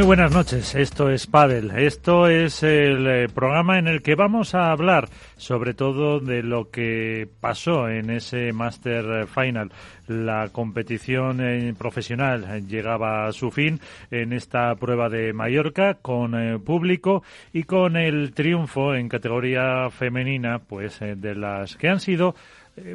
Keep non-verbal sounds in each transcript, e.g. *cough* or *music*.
Muy buenas noches, esto es Padel. Esto es el eh, programa en el que vamos a hablar sobre todo de lo que pasó en ese Master Final. La competición eh, profesional llegaba a su fin en esta prueba de Mallorca con eh, público y con el triunfo en categoría femenina, pues de las que han sido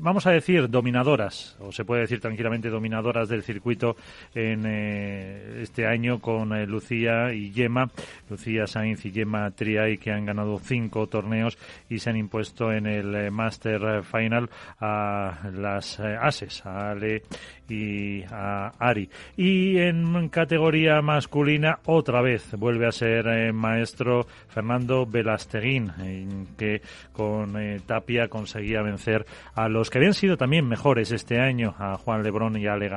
vamos a decir, dominadoras, o se puede decir tranquilamente dominadoras del circuito en eh, este año con eh, Lucía y Yema, Lucía Sainz y Yema Triay, que han ganado cinco torneos y se han impuesto en el Master Final a las Ases, a Ale y a Ari. Y en categoría masculina, otra vez vuelve a ser maestro Fernando Velasteguín, que con Tapia conseguía vencer a los que habían sido también mejores este año, a Juan Lebrón y a Ale.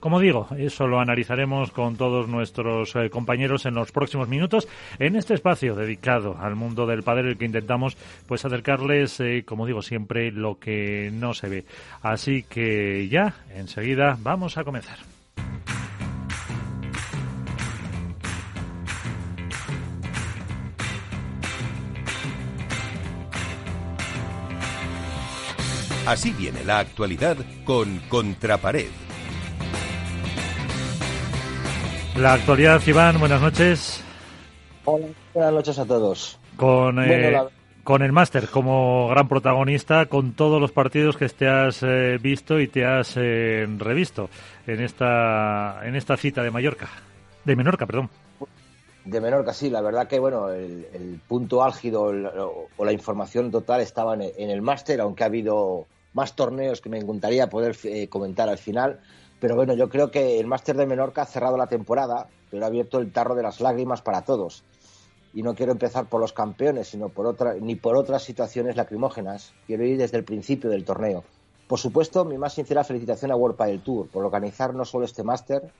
Como digo, eso lo analizaremos con todos nuestros eh, compañeros en los próximos minutos en este espacio dedicado al mundo del padre, el que intentamos pues acercarles, eh, como digo siempre, lo que no se ve. Así que ya, enseguida, vamos a comenzar. Así viene la actualidad con Contrapared. La actualidad, Iván, buenas noches. Hola, buenas noches a todos. Con, eh, con el máster como gran protagonista, con todos los partidos que te has eh, visto y te has eh, revisto en esta, en esta cita de Mallorca. De Menorca, perdón. De Menorca, sí, la verdad que bueno, el, punto álgido o, la información total estaba en el máster, aunque ha habido más torneos que me encantaría poder eh, comentar al final. Pero bueno, yo creo que el Máster de Menorca ha cerrado la temporada, pero ha abierto el tarro de las lágrimas para todos. Y no quiero empezar por los campeones, sino por otra, ni por otras situaciones lacrimógenas. Quiero ir desde el principio del torneo. Por supuesto, mi más sincera felicitación a World Padel Tour por organizar no solo este máster,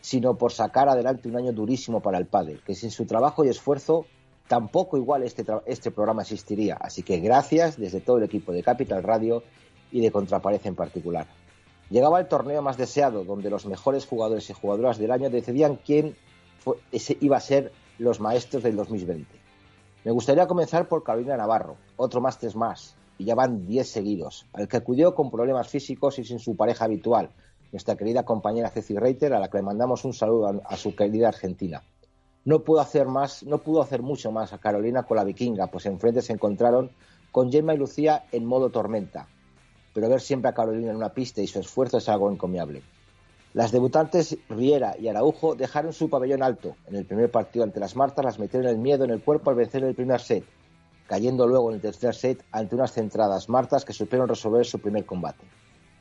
sino por sacar adelante un año durísimo para el pádel, que sin su trabajo y esfuerzo tampoco igual este, este programa existiría. Así que gracias desde todo el equipo de Capital Radio y de Contrapared en particular. Llegaba el torneo más deseado, donde los mejores jugadores y jugadoras del año decidían quién iba a ser los maestros del 2020. Me gustaría comenzar por Carolina Navarro, otro máster más, y ya van 10 seguidos, al que acudió con problemas físicos y sin su pareja habitual, nuestra querida compañera Ceci Reiter, a la que le mandamos un saludo a, a, su querida Argentina. No pudo hacer más, no pudo hacer mucho más a Carolina con la vikinga, pues enfrente se encontraron con Gemma y Lucía en modo tormenta, pero ver siempre a Carolina en una pista y su esfuerzo es algo encomiable. Las debutantes Riera y Araujo dejaron su pabellón alto. En el primer partido ante las Martas las metieron el miedo en el cuerpo al vencer el primer set, cayendo luego en el tercer set ante unas centradas Martas que supieron resolver su primer combate.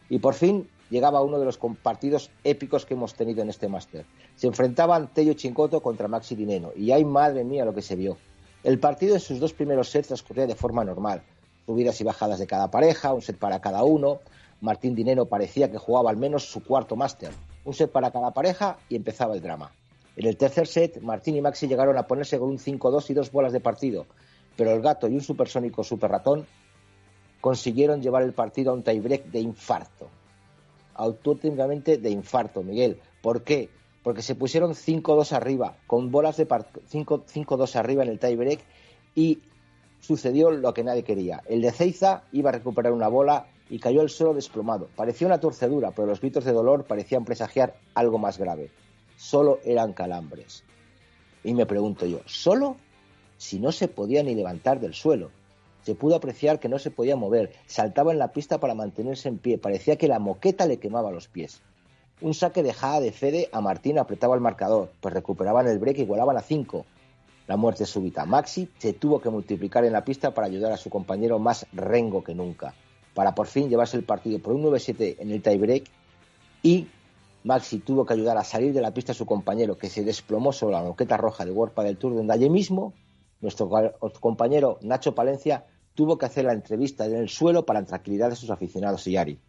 Y por fin llegaba uno de los partidos épicos que hemos tenido en este máster. Se enfrentaban Tello Chincoto contra Maxi Dineno y ay madre mía lo que se vio. El partido en sus dos primeros sets transcurría de forma normal, subidas y bajadas de cada pareja, un set para cada uno. Martín Dinero parecía que jugaba al menos su cuarto máster, un set para cada pareja y empezaba el drama. En el tercer set, Martín y Maxi llegaron a ponerse con un 5-2 y dos bolas de partido, pero el gato y un supersónico super ratón consiguieron llevar el partido a un tiebreak de infarto. Auténticamente de infarto, Miguel. ¿Por qué? Porque se pusieron 5-2 arriba, con bolas de 5-2 arriba en el tiebreak y sucedió lo que nadie quería. El de Ceiza iba a recuperar una bola y cayó al suelo desplomado. Parecía una torcedura, pero los gritos de dolor parecían presagiar algo más grave. Solo eran calambres. Y me pregunto yo, ¿solo? Si no se podía ni levantar del suelo. Se pudo apreciar que no se podía mover, saltaba en la pista para mantenerse en pie, parecía que la moqueta le quemaba los pies. Un saque de Jada de Fede a Martín apretaba el marcador, pues recuperaban el break y igualaban a cinco la muerte súbita. Maxi se tuvo que multiplicar en la pista para ayudar a su compañero más rengo que nunca, para por fin llevarse el partido por un 9-7 en el tiebreak y Maxi tuvo que ayudar a salir de la pista a su compañero, que se desplomó sobre la moqueta roja de World del Tour, donde allí mismo nuestro compañero Nacho Palencia tuvo que hacer la entrevista en el suelo para la tranquilidad de sus aficionados y Ari.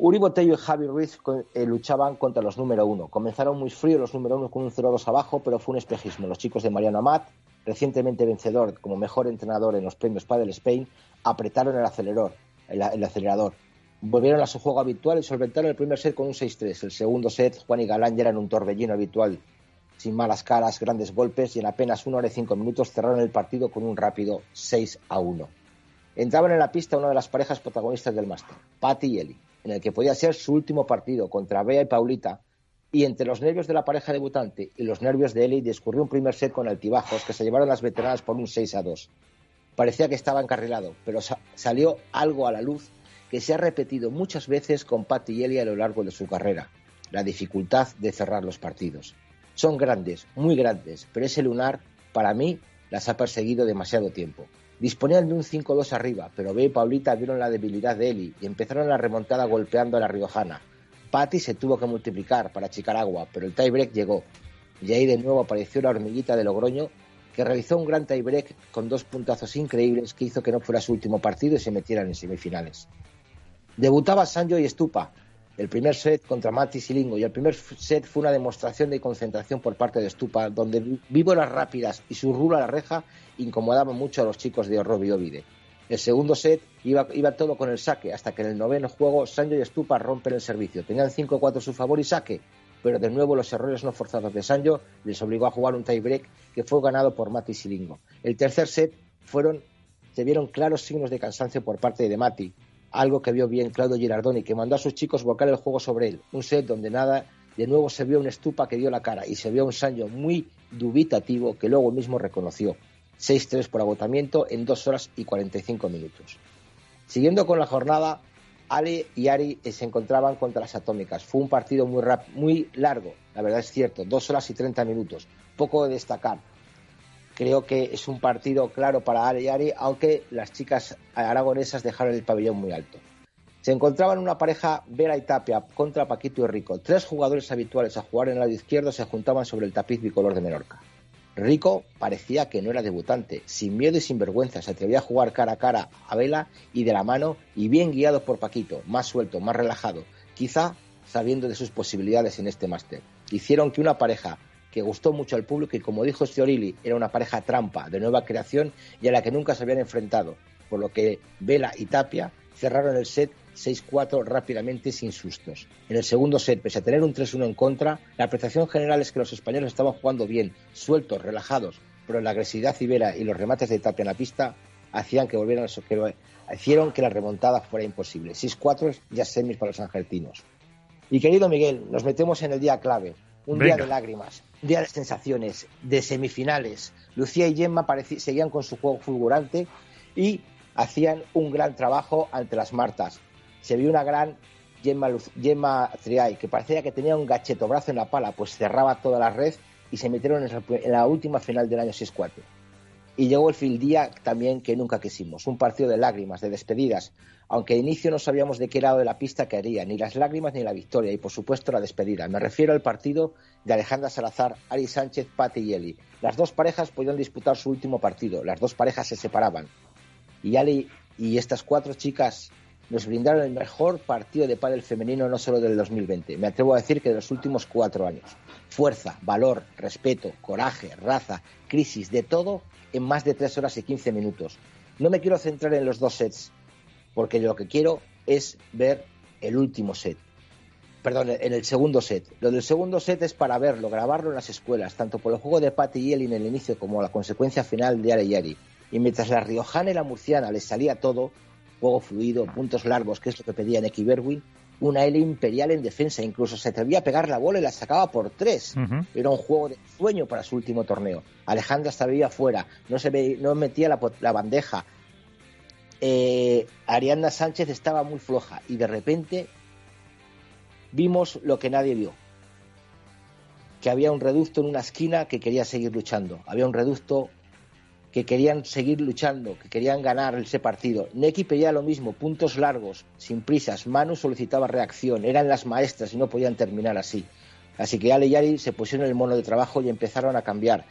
Uri Botello y Javi Ruiz eh, luchaban contra los número uno. Comenzaron muy fríos los número uno con un 0-2 abajo, pero fue un espejismo. Los chicos de Mariano Amat, recientemente vencedor como mejor entrenador en los premios Padel Spain, apretaron el acelerador, el, acelerador. Volvieron a su juego habitual y solventaron el primer set con un 6-3. El segundo set, Juan y Galán ya eran un torbellino habitual, sin malas caras, grandes golpes y en apenas una hora y cinco minutos cerraron el partido con un rápido 6-1. Entraban en la pista una de las parejas protagonistas del máster, Patty y Eli en el que podía ser su último partido contra Bea y Paulita, y entre los nervios de la pareja debutante y los nervios de Eli discurrió un primer set con altibajos que se llevaron las veteranas por un 6 a 2. Parecía que estaba encarrilado, pero salió algo a la luz que se ha repetido muchas veces con Pat y Eli a lo largo de su carrera, la dificultad de cerrar los partidos. Son grandes, muy grandes, pero ese lunar, para mí, las ha perseguido demasiado tiempo. Disponían de un 5-2 arriba, pero B y Paulita vieron la debilidad de Eli y empezaron la remontada golpeando a la riojana. Patty se tuvo que multiplicar para achicar agua, pero el tiebreak llegó. Y ahí de nuevo apareció la hormiguita de Logroño, que realizó un gran tiebreak con dos puntazos increíbles que hizo que no fuera su último partido y se metieran en semifinales. Debutaba Sanjo y Estupa, el primer set contra Mati Silingo y el primer set fue una demostración de concentración por parte de Stupa, donde víboras rápidas y su rulo a la reja incomodaban mucho a los chicos de Robbie Ovide. El segundo set iba, iba, todo con el saque, hasta que en el noveno juego Sancho y Stupa rompen el servicio. Tenían 5-4 a su favor y saque, pero de nuevo los errores no forzados de Sancho les obligó a jugar un tiebreak que fue ganado por Mati Silingo. El tercer set fueron, se vieron claros signos de cansancio por parte de Mati, algo que vio bien Claudio Girardoni, que mandó a sus chicos volcar el juego sobre él. Un set donde nada, de nuevo se vio un estupa que dio la cara y se vio un Sancho muy dubitativo que luego mismo reconoció. 6-3 por agotamiento en 2 horas y 45 minutos. Siguiendo con la jornada, Ali y Ari se encontraban contra las atómicas. Fue un partido muy, muy largo, la verdad es cierto, 2 horas y 30 minutos. Poco de destacar. Creo que es un partido claro para Ari y Ari, aunque las chicas aragonesas dejaron el pabellón muy alto. Se encontraban una pareja Vera y Tapia contra Paquito y Rico. Tres jugadores habituales a jugar en el lado izquierdo se juntaban sobre el tapiz bicolor de Menorca. Rico parecía que no era debutante, sin miedo y sin vergüenza, se atrevía a jugar cara a cara a Vela y de la mano y bien guiado por Paquito, más suelto, más relajado, quizá sabiendo de sus posibilidades en este máster. Hicieron que una pareja que gustó mucho al público y como dijo Stiorili, era una pareja trampa de nueva creación y a la que nunca se habían enfrentado, por lo que Vela y Tapia cerraron el set 6-4 rápidamente sin sustos. En el segundo set, pese a tener un 3-1 en contra, la apreciación general es que los españoles estaban jugando bien, sueltos, relajados, pero la agresividad Vela y los remates de Tapia en la pista hacían que volvieran a que hicieron que la remontada fuera imposible. 6-4 ya semis para los argentinos. Y querido Miguel, nos metemos en el día clave, un día de lágrimas, un día de sensaciones, de semifinales. Lucía y Gemma seguían con su juego fulgurante y hacían un gran trabajo ante las Martas. Se vio una gran Gemma, Gemma Triay, que parecía que tenía un gacheto brazo en la pala, pues cerraba toda la red y se metieron en la última final del año 6-4. Y llegó el día también que nunca quisimos, un partido de lágrimas, de despedidas, aunque de inicio no sabíamos de qué lado de la pista caería, ni las lágrimas ni la victoria, y por supuesto la despedida. Me refiero al partido de Alejandra Salazar, Ari Sánchez, Pati y Eli. Las dos parejas podían disputar su último partido, las dos parejas se separaban. Y Ali y estas cuatro chicas nos brindaron el mejor partido de pádel femenino no solo del 2020, me atrevo a decir que de los últimos cuatro años. Fuerza, valor, respeto, coraje, raza, crisis, de todo en más de tres horas y quince minutos. No me quiero centrar en los dos sets, porque lo que quiero es ver el último set. Perdón, en el segundo set. Lo del segundo set es para verlo, grabarlo en las escuelas, tanto por el juego de Patty y Eli en el inicio como la consecuencia final de Ari y Ari. Y mientras la riojana y la murciana les salía todo, juego fluido, puntos largos, que es lo que pedía Neki Berwin, una L imperial en defensa, incluso se atrevía a pegar la bola y la sacaba por tres. Era un juego de sueño para su último torneo. Alejandra estaba afuera, no, se no metía la, bandeja. Eh, Arianda Sánchez estaba muy floja y de repente vimos lo que nadie vio. Que había un reducto en una esquina que quería seguir luchando. Había un reducto que querían seguir luchando, que querían ganar ese partido. Neki pedía lo mismo, puntos largos, sin prisas. Manu solicitaba reacción, eran las maestras y no podían terminar así. Así que Ale y Ari se pusieron el mono de trabajo y empezaron a cambiar.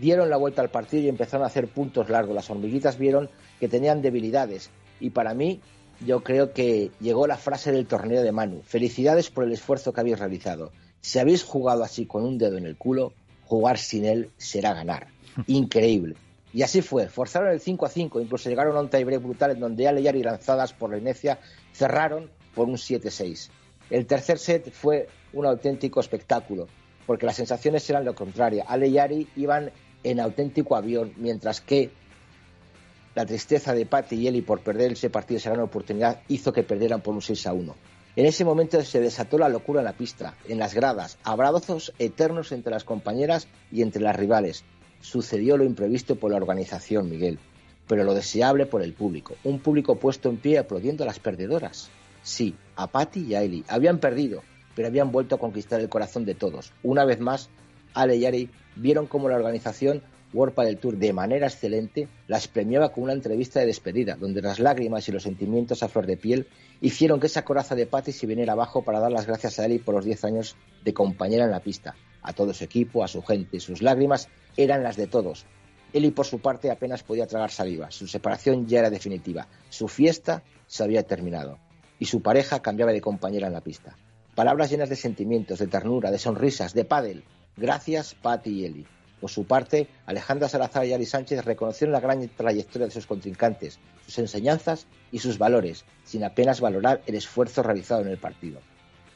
Dieron la vuelta al partido y empezaron a hacer puntos largos. Las hormiguitas vieron que tenían debilidades. Y para mí, yo creo que llegó la frase del torneo de Manu. Felicidades por el esfuerzo que habéis realizado. Si habéis jugado así con un dedo en el culo, jugar sin él será ganar. *laughs* Increíble. Y así fue. Forzaron el 5 a 5, incluso llegaron a un tiebreak brutal en donde Ale y lanzadas por la inercia cerraron por un 7-6. El tercer set fue un auténtico espectáculo, porque las sensaciones eran lo contrario. Ale y Ari iban en auténtico avión, mientras que la tristeza de Patty y Eli por perder ese partido, esa gran oportunidad, hizo que perdieran por un 6 a 1. En ese momento se desató la locura en la pista, en las gradas, abrazos eternos entre las compañeras y entre las rivales. Sucedió lo imprevisto por la organización, Miguel, pero lo deseable por el público. Un público puesto en pie aplaudiendo a las perdedoras. Sí, a Patty y a Eli. Habían perdido, pero habían vuelto a conquistar el corazón de todos. Una vez más, Ale y Ari vieron cómo la organización World del Tour de manera excelente las premiaba con una entrevista de despedida, donde las lágrimas y los sentimientos a flor de piel hicieron que esa coraza de Patty se viniera abajo para dar las gracias a Eli por los 10 años de compañera en la pista, a todo su equipo, a su gente. Sus lágrimas eran las de todos. Eli, por su parte, apenas podía tragar saliva. Su separación ya era definitiva. Su fiesta se había terminado. Y su pareja cambiaba de compañera en la pista. Palabras llenas de sentimientos, de ternura, de sonrisas, de pádel. Gracias, Patty y Eli. Por su parte, Alejandra Salazar y Ari Sánchez reconocieron la gran trayectoria de sus contrincantes, sus enseñanzas y sus valores, sin apenas valorar el esfuerzo realizado en el partido.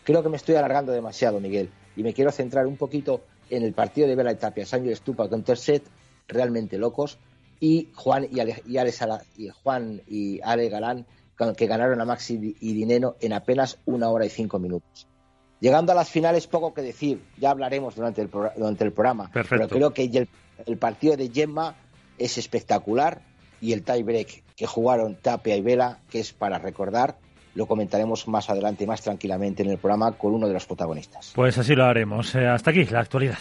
Creo que me estoy alargando demasiado, Miguel, y me quiero centrar un poquito en el partido de Vela y Tapia, Sánchez Estupa con set realmente locos, y Juan y Ale, y Juan y Ale Galán, que ganaron a Maxi y Dineno en apenas una hora y cinco minutos. Llegando a las finales, poco que decir, ya hablaremos durante el, durante el programa, pero creo que el, partido de Gemma es espectacular y el tie-break que jugaron Tapia y Vela, que es para recordar, lo comentaremos más adelante, más tranquilamente en el programa con uno de los protagonistas. Pues así lo haremos. Eh, hasta aquí la actualidad.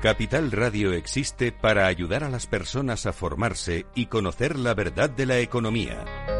Capital Radio existe para ayudar a las personas a formarse y conocer la verdad de la economía.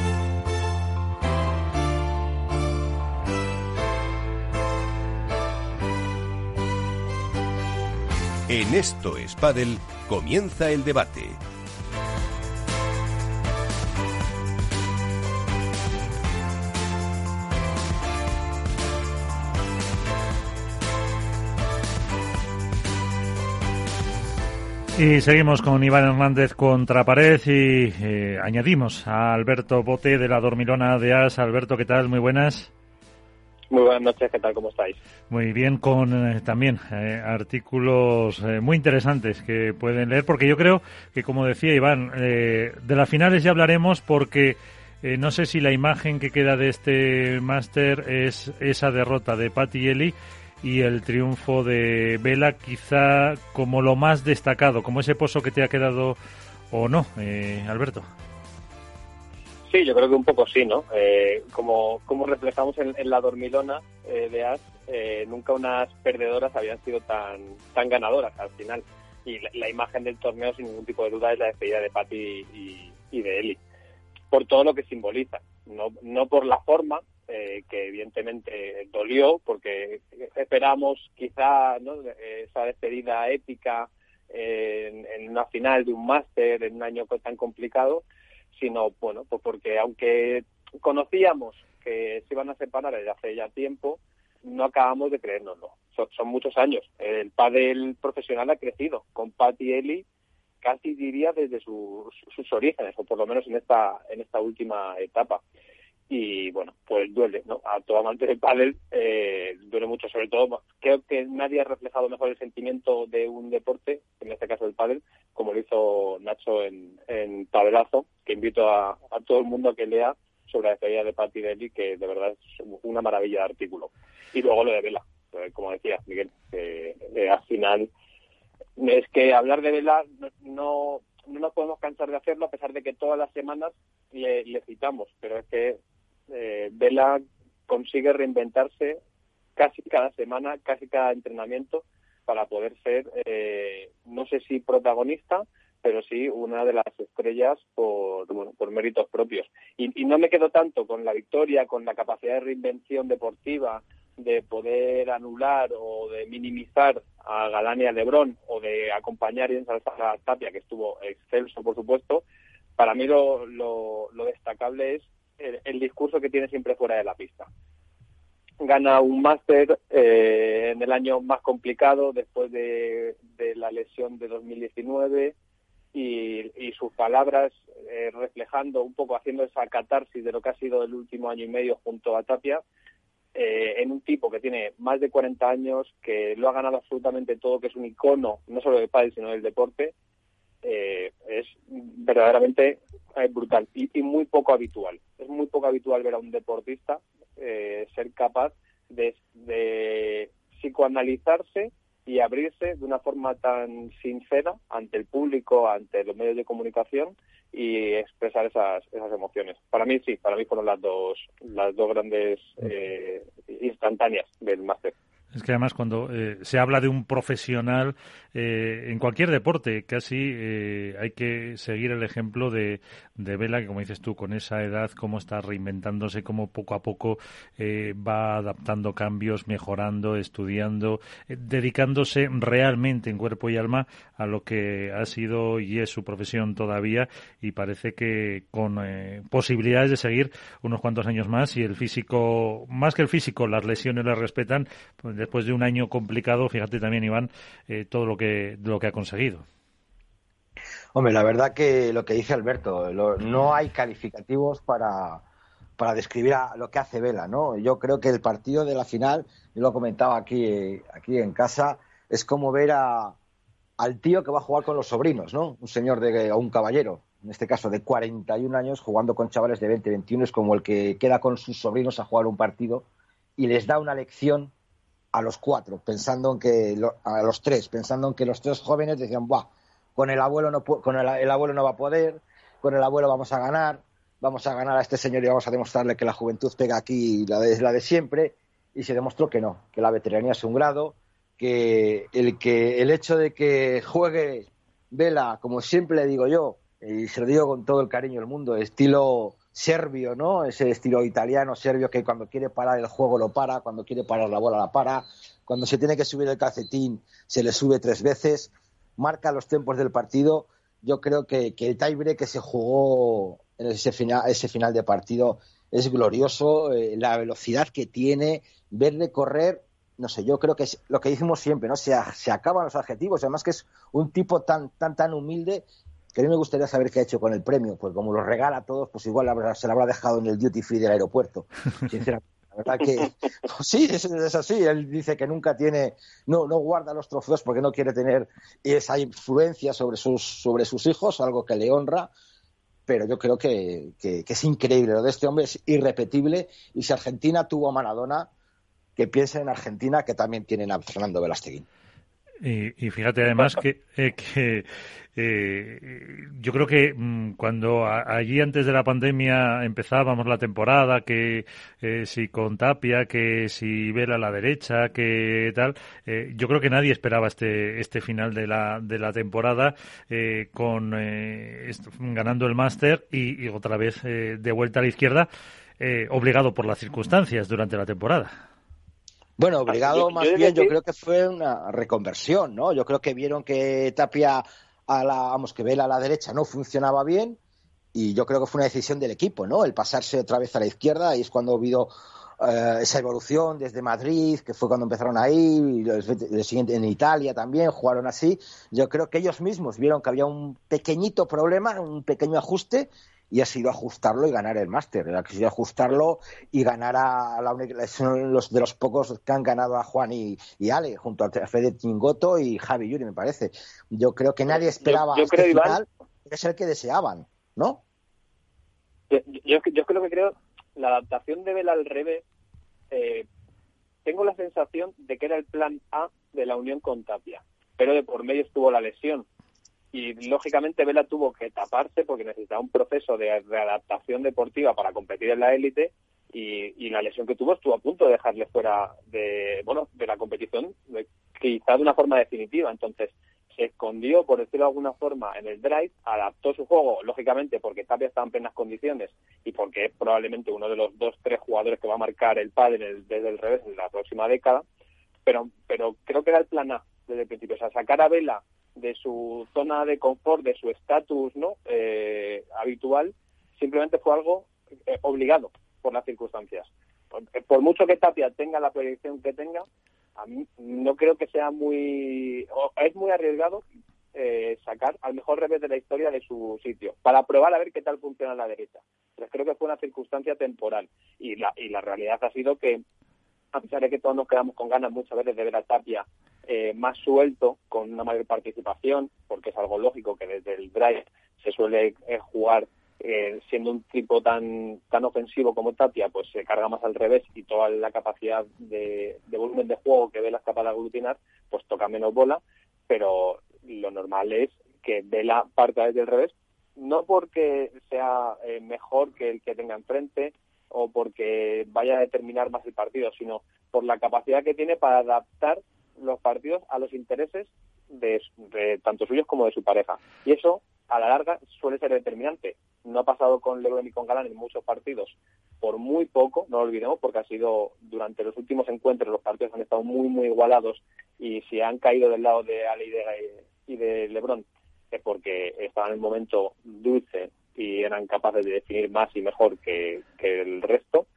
En Esto es comienza el debate. Y seguimos con Iván Hernández contra pared y eh, añadimos a Alberto Bote de la Dormilona de As. Alberto, ¿qué tal? Muy buenas. Muy buenas noches, ¿qué tal? ¿Cómo estáis? Muy bien, con eh, también eh, artículos eh, muy interesantes que pueden leer, porque yo creo que, como decía Iván, de las finales ya hablaremos porque no sé si la imagen que queda de este máster es esa derrota de Patti Eli y el triunfo de Vela quizá como lo más destacado, como ese pozo que te ha quedado o no, eh, Alberto. Sí, yo creo que un poco sí, ¿no? Eh, como, como reflejamos en, la dormilona eh, de As, eh, nunca unas perdedoras habían sido tan, tan ganadoras al final. Y la, imagen del torneo, sin ningún tipo de duda, es la despedida de Patti y, de Eli. Por todo lo que simboliza. No, no por la forma, que evidentemente dolió, porque esperamos quizá ¿no? esa despedida épica en, en una final de un máster, en un año tan complicado, sino, bueno, pues porque aunque conocíamos que se iban a separar desde hace ya tiempo, no acabamos de creérnoslo. Son, muchos años. El pádel profesional ha crecido con Pat y Eli casi diría desde sus, sus orígenes, o por lo menos en esta, en esta última etapa y bueno, pues duele, ¿no? A todo amante del pádel eh, duele mucho, sobre todo, creo que nadie ha reflejado mejor el sentimiento de un deporte, en este caso el pádel, como lo hizo Nacho en, en Padelazo, que invito a, todo el mundo a que lea sobre la despedida de Patti Deli, que de verdad es una maravilla de artículo. Y luego lo de Vela, pues, como decía Miguel, eh, al final es que hablar de Vela no, no nos podemos cansar de hacerlo a pesar de que todas las semanas le, le citamos, pero es que eh, Vela consigue reinventarse casi cada semana, casi cada entrenamiento para poder ser, eh, no sé si protagonista, pero sí una de las estrellas por, por méritos propios. Y, no me quedo tanto con la victoria, con la capacidad de reinvención deportiva, de poder anular o de minimizar a Galán y a Lebrón o de acompañar y ensalzar a Tapia, que estuvo excelso, por supuesto. Para mí lo, lo destacable es el, discurso que tiene siempre fuera de la pista. Gana un máster eh, en el año más complicado después de, la lesión de 2019 y, y sus palabras eh, reflejando un poco, haciendo esa catarsis de lo que ha sido el último año y medio junto a Tapia, eh, en un tipo que tiene más de 40 años, que lo ha ganado absolutamente todo, que es un icono no solo del pádel sino del deporte, eh, es verdaderamente eh, brutal y, muy poco habitual. Es muy poco habitual ver a un deportista eh, ser capaz de, psicoanalizarse y abrirse de una forma tan sincera ante el público, ante los medios de comunicación y expresar esas, esas emociones. Para mí sí, para mí fueron las dos, las dos grandes instantáneas del máster. Es que además cuando eh, se habla de un profesional eh, en cualquier deporte, casi eh, hay que seguir el ejemplo de, de Vela, que como dices tú, con esa edad, cómo está reinventándose, cómo poco a poco va adaptando cambios, mejorando, estudiando, dedicándose realmente en cuerpo y alma a lo que ha sido y es su profesión todavía. Y parece que con posibilidades de seguir unos cuantos años más y el físico, más que el físico, las lesiones le respetan, pues después de un año complicado, fíjate también, Iván, eh, todo lo que, lo que ha conseguido. Hombre, la verdad que lo que dice Alberto, no hay calificativos para, para describir a lo que hace Vela, ¿no? Yo creo que el partido de la final, yo lo comentaba aquí, aquí en casa, es como ver a, al tío que va a jugar con los sobrinos, ¿no? Un señor de, o un caballero, en este caso de 41 años, jugando con chavales de 20, 21, es como el que queda con sus sobrinos a jugar un partido y les da una lección a los cuatro, pensando en que a los tres, pensando en que los tres jóvenes decían, Buah, con el abuelo no con el, abuelo no va a poder, con el abuelo vamos a ganar, vamos a ganar a este señor y vamos a demostrarle que la juventud pega aquí la de, la de siempre y se demostró que no, que la veteranía es un grado, que el que el hecho de que juegue Vela, como siempre le digo yo, y se lo digo con todo el cariño del mundo, estilo serbio, ¿no? Ese estilo italiano, serbio, que cuando quiere parar el juego lo para, cuando quiere parar la bola la para, cuando se tiene que subir el calcetín se le sube tres veces, marca los tiempos del partido. Yo creo que, el tiebreak que se jugó en ese final, ese final de partido es glorioso, eh, la velocidad que tiene, verle correr, no sé, yo creo que es lo que decimos siempre, ¿no? Se, se acaban los adjetivos, además que es un tipo tan, tan, tan humilde que a mí me gustaría saber qué ha hecho con el premio, pues como lo regala a todos, pues igual se lo habrá dejado en el duty free del aeropuerto. *laughs* Sinceramente, la verdad que pues *laughs* sí, es, así. Él dice que nunca tiene, no, no guarda los trofeos porque no quiere tener esa influencia sobre sus, sobre sus hijos, algo que le honra. Pero yo creo que, es increíble. Lo de este hombre es irrepetible. Y si Argentina tuvo a Maradona, que piensen en Argentina, que también tienen a Fernando Velasteguín. Y, fíjate además que, eh, eh, yo creo que mm, cuando allí antes de la pandemia empezábamos la temporada, que eh, si con Tapia, que si Vela a la derecha, que tal, eh, yo creo que nadie esperaba este este final de la de la temporada con ganando el máster y, y, otra vez de vuelta a la izquierda, obligado por las circunstancias durante la temporada. Bueno, obligado más bien, yo creo que fue una reconversión, ¿no? Yo creo que vieron que Tapia a la, vamos, que Vela a la derecha no funcionaba bien y yo creo que fue una decisión del equipo, ¿no? El pasarse otra vez a la izquierda y es cuando ha habido eh, esa evolución desde Madrid, que fue cuando empezaron ahí, y el siguiente en Italia también jugaron así. Yo creo que ellos mismos vieron que había un pequeñito problema, un pequeño ajuste y ha sido ajustarlo y ganar el máster. Ha sido ajustarlo y ganar a la son los de los pocos que han ganado a Juan y, Ale, junto a Fede Chingoto y Javi Yuri, me parece. Yo creo que nadie esperaba yo, este final, es el que deseaban, ¿no? Yo, yo, creo que creo la adaptación de Vela al revés. Eh, tengo la sensación de que era el plan A de la unión con Tapia, pero de por medio estuvo la lesión y lógicamente Vela tuvo que taparse porque necesitaba un proceso de readaptación deportiva para competir en la élite y, la lesión que tuvo estuvo a punto de dejarle fuera de bueno de la competición quizá de una forma definitiva. Entonces se escondió por decirlo de alguna forma en el drive adaptó su juego lógicamente porque Tapia estaba en plenas condiciones y porque es probablemente uno de los dos tres jugadores que va a marcar el padre desde el revés en la próxima década pero pero creo que era el plan A desde el principio. O sea sacar a Vela de su zona de confort, de su estatus no eh, habitual, simplemente fue algo eh, obligado por las circunstancias. Por, mucho que Tapia tenga la proyección que tenga, a mí no creo que sea muy es muy arriesgado eh, sacar al mejor revés de la historia de su sitio para probar a ver qué tal funciona la derecha. Pero creo que fue una circunstancia temporal y la y la realidad ha sido que a pesar de que todos nos quedamos con ganas muchas veces de ver a Tapia eh, más suelto, con una mayor participación, porque es algo lógico que desde el drive se suele eh, jugar eh, siendo un tipo tan tan ofensivo como Tapia, pues se carga más al revés y toda la capacidad de, volumen de juego que Vela es capaz de aglutinar, pues toca menos bola, pero lo normal es que Vela parta desde el revés, no porque sea mejor que el que tenga enfrente o porque vaya a determinar más el partido, sino por la capacidad que tiene para adaptar los partidos a los intereses de, tanto suyos como de su pareja. Y eso, a la larga, suele ser determinante. No ha pasado con Lebron y con Galán en muchos partidos por muy poco, no lo olvidemos, porque ha sido durante los últimos encuentros los partidos han estado muy, muy igualados y si han caído del lado de Ale y de, Lebron es porque estaban en el momento dulce y eran capaces de definir más y mejor que, el resto,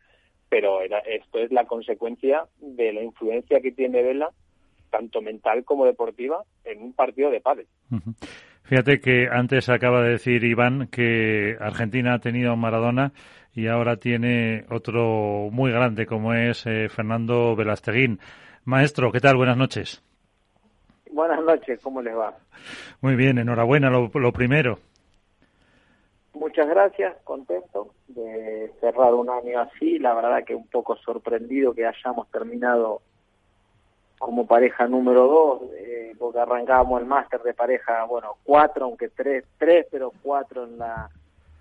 pero esto es la consecuencia de la influencia que tiene Vela tanto mental como deportiva, en un partido de pádel. Fíjate que antes acaba de decir Iván que Argentina ha tenido Maradona y ahora tiene otro muy grande como es eh, Fernando Velasteguín. Maestro, ¿qué tal? Buenas noches. Buenas noches, ¿cómo les va? Muy bien, enhorabuena, lo, lo primero. Muchas gracias, contento de cerrar un año así, la verdad que un poco sorprendido que hayamos terminado como pareja número dos, eh, porque arrancábamos el máster de pareja, bueno, cuatro, aunque tres, tres, pero cuatro en la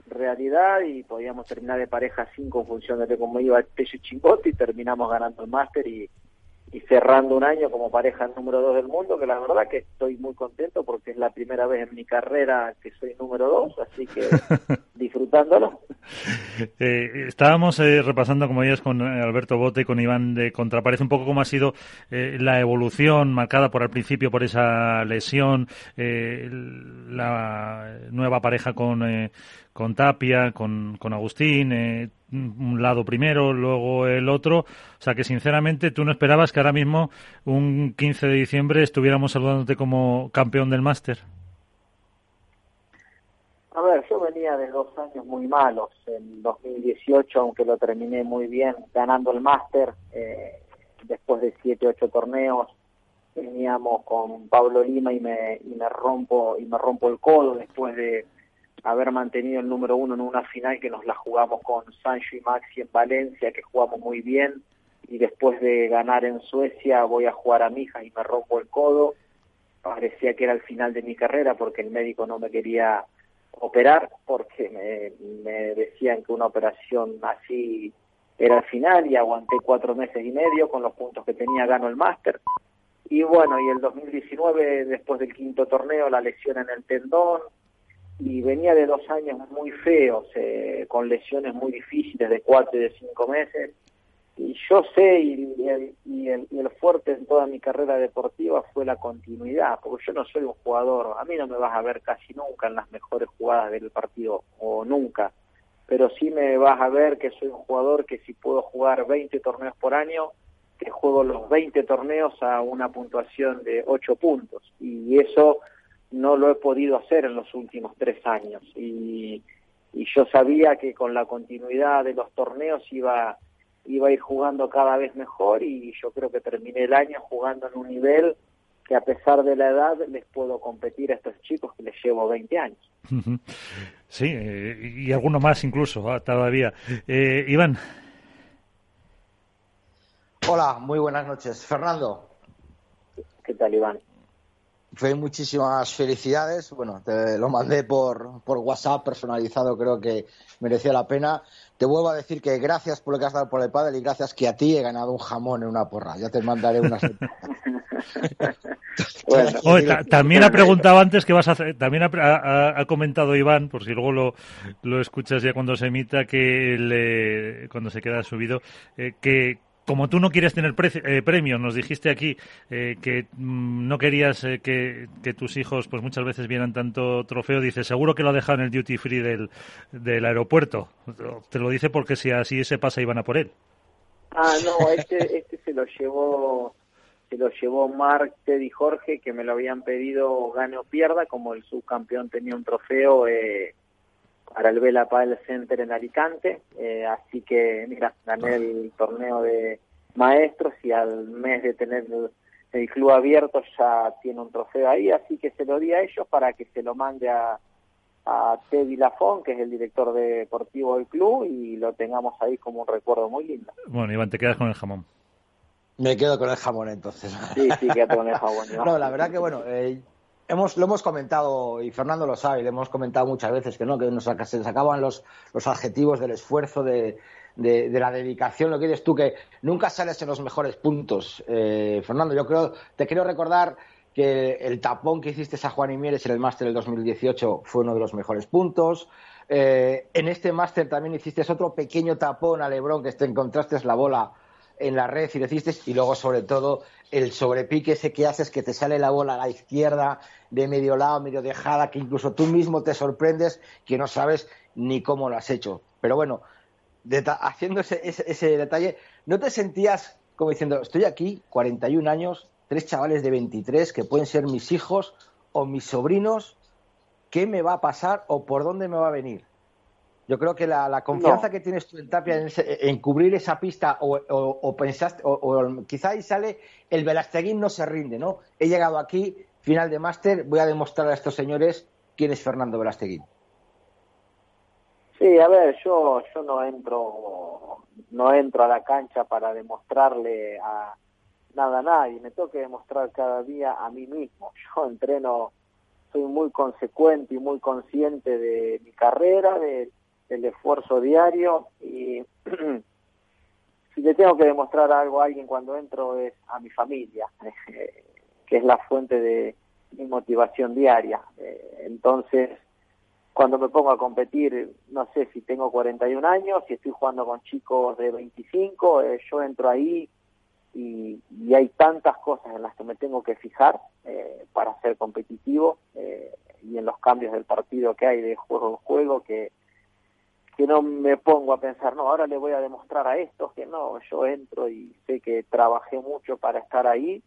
realidad y podíamos terminar de pareja cinco en función de cómo iba el pecho chingote y terminamos ganando el máster y y cerrando un año como pareja número dos del mundo, que la verdad que estoy muy contento porque es la primera vez en mi carrera que soy número dos, así que *laughs* disfrutándolo. Eh, estábamos eh, repasando, como ellos, con Alberto Bote y con Iván de Contraparece, un poco cómo ha sido eh, la evolución marcada por al principio por esa lesión, la nueva pareja con, con Tapia, con, con Agustín, un lado primero, luego el otro. O sea que sinceramente tú no esperabas que ahora mismo, un 15 de diciembre, estuviéramos saludándote como campeón del máster. A ver, yo venía de dos años muy malos. En 2018, aunque lo terminé muy bien, ganando el máster, eh, después de siete, ocho torneos, veníamos con Pablo Lima y me, y me rompo y me rompo el codo después de haber mantenido el número uno en una final que nos la jugamos con Sancho y Maxi en Valencia, que jugamos muy bien, y después de ganar en Suecia voy a jugar a Mija y me rompo el codo, parecía que era el final de mi carrera porque el médico no me quería operar porque me, me decían que una operación así era el final y aguanté cuatro meses y medio con los puntos que tenía gano el máster. Y bueno y el 2019 después del quinto torneo la lesión en el tendón y venía de dos años muy feos eh, con lesiones muy difíciles de cuatro y de cinco meses. Y yo sé y, el, y, el, fuerte en toda mi carrera deportiva fue la continuidad, porque yo no soy un jugador, a mí no me vas a ver casi nunca en las mejores jugadas del partido o nunca, pero sí me vas a ver que soy un jugador que si puedo jugar 20 torneos por año, que juego los 20 torneos a una puntuación de 8 puntos. Y eso no lo he podido hacer en los últimos tres años y, y yo sabía que con la continuidad de los torneos iba iba a ir jugando cada vez mejor y yo creo que terminé el año jugando en un nivel que a pesar de la edad les puedo competir a estos chicos que les llevo 20 años. Sí, y alguno más incluso ah, todavía. Eh, Iván. Hola, muy buenas noches. Fernando. ¿Qué tal, Iván? Fue muchísimas felicidades. Bueno, te lo mandé por, por WhatsApp personalizado, creo que mereció la pena. Te vuelvo a decir que gracias por lo que has dado por el pádel y gracias que a ti he ganado un jamón en una porra. Ya te mandaré unas. *laughs* también ha preguntado antes que vas a hacer, también ha, comentado Iván, por si luego lo, lo escuchas ya cuando se emita, que le, cuando se queda subido, eh, que como tú no quieres tener eh, premios, nos dijiste aquí eh, que mm, no querías eh, que, tus hijos pues muchas veces vieran tanto trofeo, dice, seguro que lo ha dejado en el duty free del, del aeropuerto. Te lo dice porque si así se pasa iban a por él. Ah, no, este, este se lo llevó se lo llevó Mark, Teddy Jorge, que me lo habían pedido gane o pierda, como el subcampeón tenía un trofeo, eh, para el Vela Padel Center en Alicante, eh, así que mira, gané el torneo de maestros y al mes de tener el, club abierto ya tiene un trofeo ahí, así que se lo di a ellos para que se lo mande a, a Teddy Lafón, que es el director deportivo del club, y lo tengamos ahí como un recuerdo muy lindo. Bueno, Iván, te quedas con el jamón. Me quedo con el jamón entonces. Sí, sí, quedo con el jamón. *laughs* no, la verdad que bueno, eh, hemos, lo hemos comentado, y Fernando lo sabe, le hemos comentado muchas veces que no, que nos, se sacaban los, los adjetivos del esfuerzo, de, la dedicación, lo que dices tú, que nunca sales en los mejores puntos. Eh, Fernando, yo creo, te quiero recordar que el tapón que hiciste a Juan y Mieres en el máster del 2018 fue uno de los mejores puntos. Eh, en este máster también hiciste otro pequeño tapón a Lebron, que te encontraste la bola en la red y lo hiciste, y luego sobre todo el sobrepique ese que haces que te sale la bola a la izquierda de medio lado, medio dejada, que incluso tú mismo te sorprendes que no sabes ni cómo lo has hecho. Pero bueno, haciendo ese, ese, detalle, ¿no te sentías como diciendo, estoy aquí, 41 años, tres chavales de 23 que pueden ser mis hijos o mis sobrinos, ¿qué me va a pasar o por dónde me va a venir? Yo creo que la, confianza que tienes tú en Tapia en, cubrir esa pista o, o, pensaste, o, quizá ahí sale el Velasteguín no se rinde, ¿no? He llegado aquí, final de máster, voy a demostrar a estos señores quién es Fernando Velasteguín. Sí, a ver, yo, yo no entro, no entro a la cancha para demostrarle a nada a nadie, me tengo que demostrar cada día a mí mismo. *laughs* Yo entreno, soy muy consecuente y muy consciente de mi carrera, de el esfuerzo diario y *clears throat* si le tengo que demostrar algo a alguien cuando entro es a mi familia, *laughs* que es la fuente de mi motivación diaria. Eh, entonces, cuando me pongo a competir, no sé si tengo 41 años, si estoy jugando con chicos de 25, eh, yo entro ahí y, hay tantas cosas en las que me tengo que fijar eh, para ser competitivo y en los cambios del partido que hay de juego en juego que que no me pongo a pensar, no, ahora le voy a demostrar a estos que no, yo entro y sé que trabajé mucho para estar ahí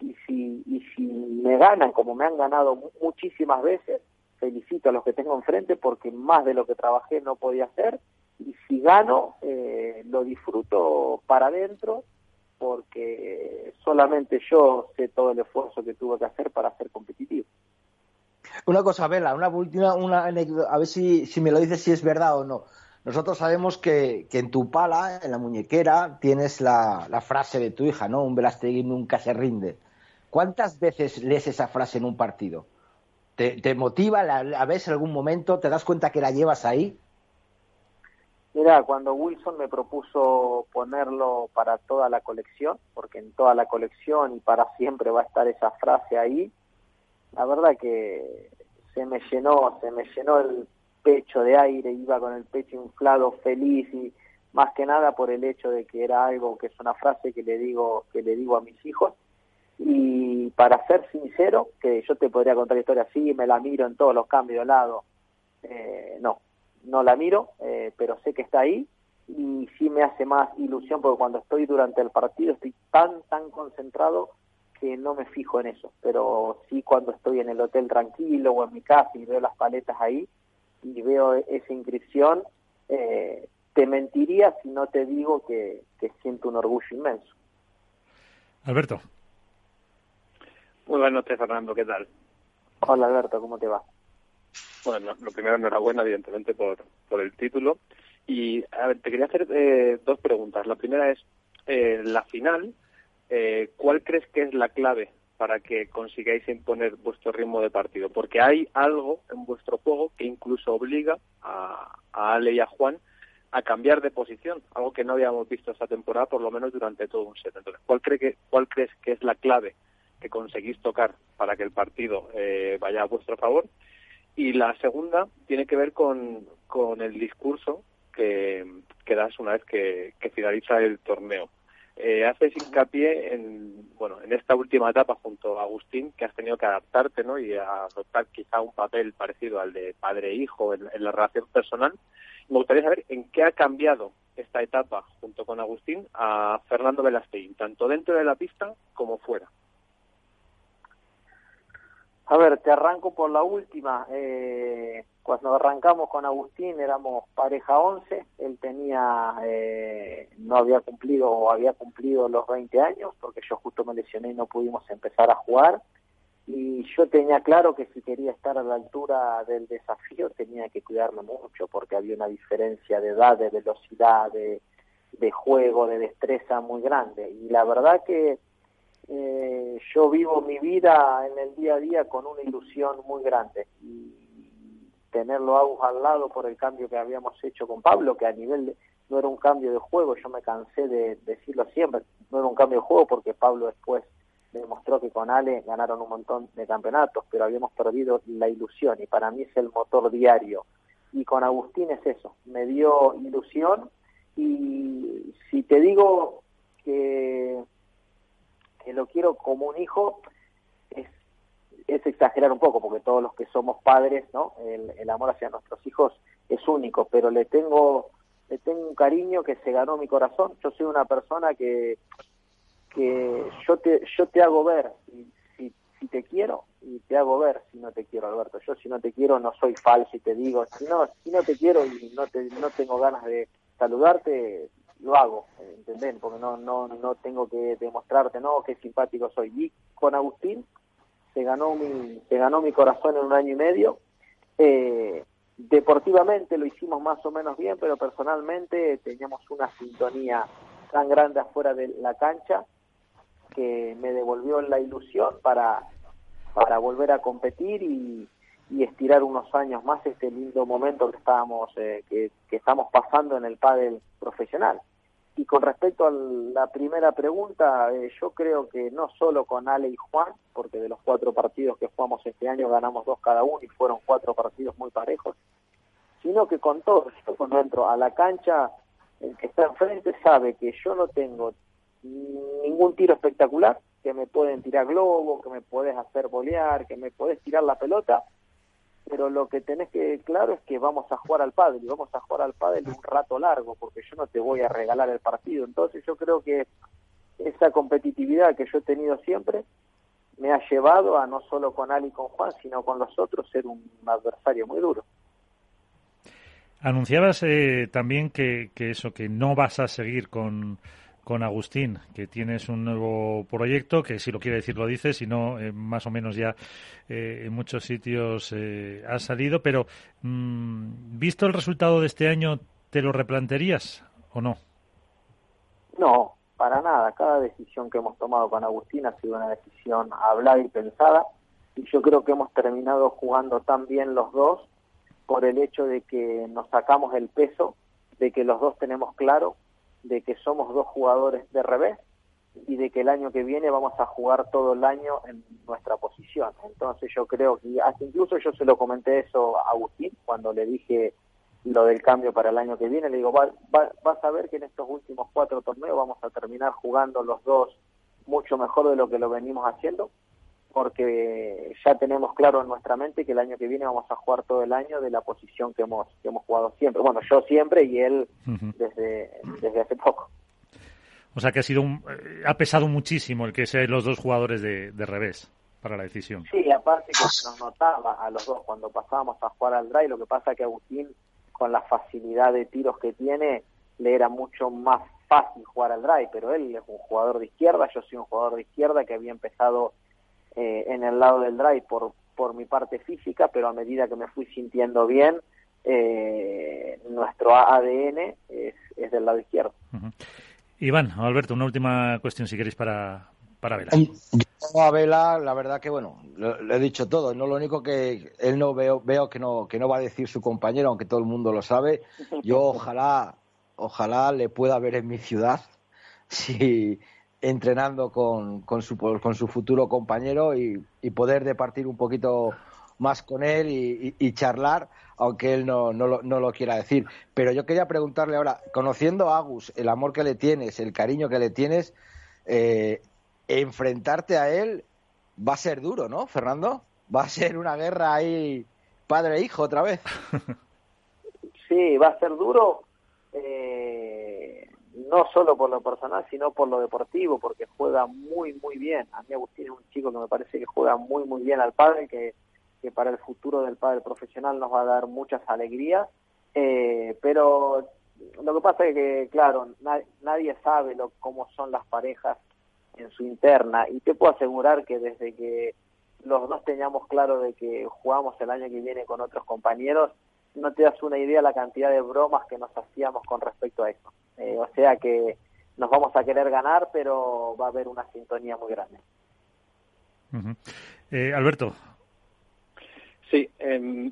y si, y si me ganan como me han ganado muchísimas veces, felicito a los que tengo enfrente porque más de lo que trabajé no podía hacer y si gano eh, lo disfruto para adentro porque solamente yo sé todo el esfuerzo que tuve que hacer para ser competitivo. Una cosa, Vela, una última, una anécdota, a ver si, me lo dices si es verdad o no. Nosotros sabemos que, en tu pala, en la muñequera, tienes la, la, frase de tu hija, ¿no? Un Velastegui nunca se rinde. ¿Cuántas veces lees esa frase en un partido? ¿Te, motiva? ¿La, ¿La ves en algún momento? ¿Te das cuenta que la llevas ahí? Mira, cuando Wilson me propuso ponerlo para toda la colección, porque en toda la colección y para siempre va a estar esa frase ahí, la verdad que se me llenó, se me llenó el pecho de aire, iba con el pecho inflado, feliz y más que nada por el hecho de que era algo que es una frase que le digo que le digo a mis hijos. Y para ser sincero, que yo te podría contar historia así, me la miro en todos los cambios de lado, eh, no, no la miro, eh, pero sé que está ahí y sí me hace más ilusión porque cuando estoy durante el partido estoy tan, tan concentrado que no me fijo en eso, pero sí cuando estoy en el hotel tranquilo o en mi casa y veo las paletas ahí y veo esa inscripción, eh, te mentiría si no te digo que, que siento un orgullo inmenso. Alberto. Muy buenas noches, Fernando, ¿qué tal? Hola, Alberto, ¿cómo te va? Bueno, lo primero, enhorabuena, evidentemente, por, por el título. Y, a ver, te quería hacer eh, dos preguntas. La primera es, eh, la final, eh, ¿cuál crees que es la clave para que consigáis imponer vuestro ritmo de partido? Porque hay algo en vuestro juego que incluso obliga a, a Ale y a Juan a cambiar de posición, algo que no habíamos visto esta temporada, por lo menos durante todo un set. Entonces, ¿cuál, cree que, cuál crees que es la clave que conseguís tocar para que el partido eh, vaya a vuestro favor? Y la segunda tiene que ver con, con el discurso que, das una vez que finaliza el torneo. Eh, haces hincapié en bueno en esta última etapa junto a Agustín que has tenido que adaptarte ¿no? y adoptar quizá un papel parecido al de padre e hijo en, la relación personal me gustaría saber en qué ha cambiado esta etapa junto con Agustín a Fernando Velasteguín tanto dentro de la pista como fuera a ver, te arranco por la última. Eh, cuando arrancamos con Agustín éramos pareja 11, él tenía, eh, no había cumplido o había cumplido los 20 años, porque yo justo me lesioné y no pudimos empezar a jugar. Y yo tenía claro que si quería estar a la altura del desafío tenía que cuidarme mucho, porque había una diferencia de edad, de velocidad, de, de juego, de destreza muy grande. Y la verdad que eh, yo vivo mi vida en el día a día con una ilusión muy grande y tenerlo a al lado por el cambio que habíamos hecho con Pablo, que a nivel no era un cambio de juego, yo me cansé de decirlo siempre, no era un cambio de juego porque Pablo después demostró que con Ale ganaron un montón de campeonatos, pero habíamos perdido la ilusión y para mí es el motor diario. Y con Agustín es eso, me dio ilusión y si te digo que que lo quiero como un hijo es, exagerar un poco, porque todos los que somos padres, ¿no? El, amor hacia nuestros hijos es único, pero le tengo le tengo un cariño que se ganó mi corazón. Yo soy una persona que que yo te yo te hago ver si, si, te quiero y te hago ver si no te quiero, Alberto. Yo si no te quiero no soy falso y te digo, si no si no te quiero y no te no tengo ganas de saludarte, lo hago, ¿entendés? Porque no, no, no tengo que demostrarte, no, qué simpático soy. Y con Agustín se ganó mi, se ganó mi corazón en un año y medio. Eh, deportivamente lo hicimos más o menos bien, pero personalmente teníamos una sintonía tan grande afuera de la cancha que me devolvió la ilusión para, para volver a competir y, y estirar unos años más este lindo momento que estábamos eh, que, estamos pasando en el pádel profesional. Y con respecto a la primera pregunta, eh, yo creo que no solo con Ale y Juan, porque de los cuatro partidos que jugamos este año ganamos dos cada uno y fueron cuatro partidos muy parejos, sino que con todos. Yo cuando entro a la cancha, el que está enfrente sabe que yo no tengo ningún tiro espectacular, que me pueden tirar globo, que me puedes hacer bolear, que me puedes tirar la pelota, pero lo que tenés que claro es que vamos a jugar al pádel y vamos a jugar al pádel un rato largo porque yo no te voy a regalar el partido. Entonces yo creo que esa competitividad que yo he tenido siempre me ha llevado a no solo con Ali y con Juan sino con los otros ser un adversario muy duro. Anunciabas eh, también que, que eso que no vas a seguir con con Agustín, que tienes un nuevo proyecto, que si lo quiere decir lo dice, si no, eh, más o menos ya eh, en muchos sitios eh, ha salido, pero mm, visto el resultado de este año, ¿te lo replantearías o no? No, para nada. Cada decisión que hemos tomado con Agustín ha sido una decisión hablada y pensada y yo creo que hemos terminado jugando tan bien los dos por el hecho de que nos sacamos el peso, de que los dos tenemos claro, de que somos dos jugadores de revés y de que el año que viene vamos a jugar todo el año en nuestra posición. Entonces yo creo que, hasta incluso yo se lo comenté eso a Agustín cuando le dije lo del cambio para el año que viene, le digo, va, vas a ver que en estos últimos cuatro torneos vamos a terminar jugando los dos mucho mejor de lo que lo venimos haciendo, porque ya tenemos claro en nuestra mente que el año que viene vamos a jugar todo el año de la posición que hemos, que hemos jugado siempre. Bueno, yo siempre y él desde, desde hace poco. O sea que ha sido un, eh, ha pesado muchísimo el que sean los dos jugadores de, de, revés para la decisión. Sí, aparte que nos notaba a los dos cuando pasábamos a jugar al drive, lo que pasa que Agustín con la facilidad de tiros que tiene le era mucho más fácil jugar al drive, pero él es un jugador de izquierda, yo soy un jugador de izquierda que había empezado eh, en el lado del drive por, por mi parte física, pero a medida que me fui sintiendo bien, eh, nuestro ADN es, es, del lado izquierdo. Iván, Alberto, una última cuestión si queréis para, para Vela. Yo a Vela, la verdad que bueno, le he dicho todo, no lo único que él no veo, veo que no, que no va a decir su compañero, aunque todo el mundo lo sabe. Yo *laughs* ojalá, ojalá le pueda ver en mi ciudad. *laughs* Si, entrenando con, con, su, con su futuro compañero y, poder departir un poquito más con él y, charlar, aunque él no, no, lo, no, lo, quiera decir. Pero yo quería preguntarle ahora, conociendo a Agus, el amor que le tienes, el cariño que le tienes, eh, enfrentarte a él va a ser duro, ¿no, Fernando? Va a ser una guerra ahí padre-hijo otra vez. *laughs* Sí, va a ser duro. Eh, no solo por lo personal, sino por lo deportivo, porque juega muy, muy bien. A mí Agustín es un chico que me parece que juega muy, muy bien al padre, que, que para el futuro del padre profesional nos va a dar muchas alegrías. Eh, pero lo que pasa es que, claro, nadie sabe lo, cómo son las parejas en su interna y te puedo asegurar que desde que los dos teníamos claro de que jugamos el año que viene con otros compañeros, no te das una idea la cantidad de bromas que nos hacíamos con respecto a eso. Eh, o sea que nos vamos a querer ganar, pero va a haber una sintonía muy grande. eh, Alberto. Sí, eh,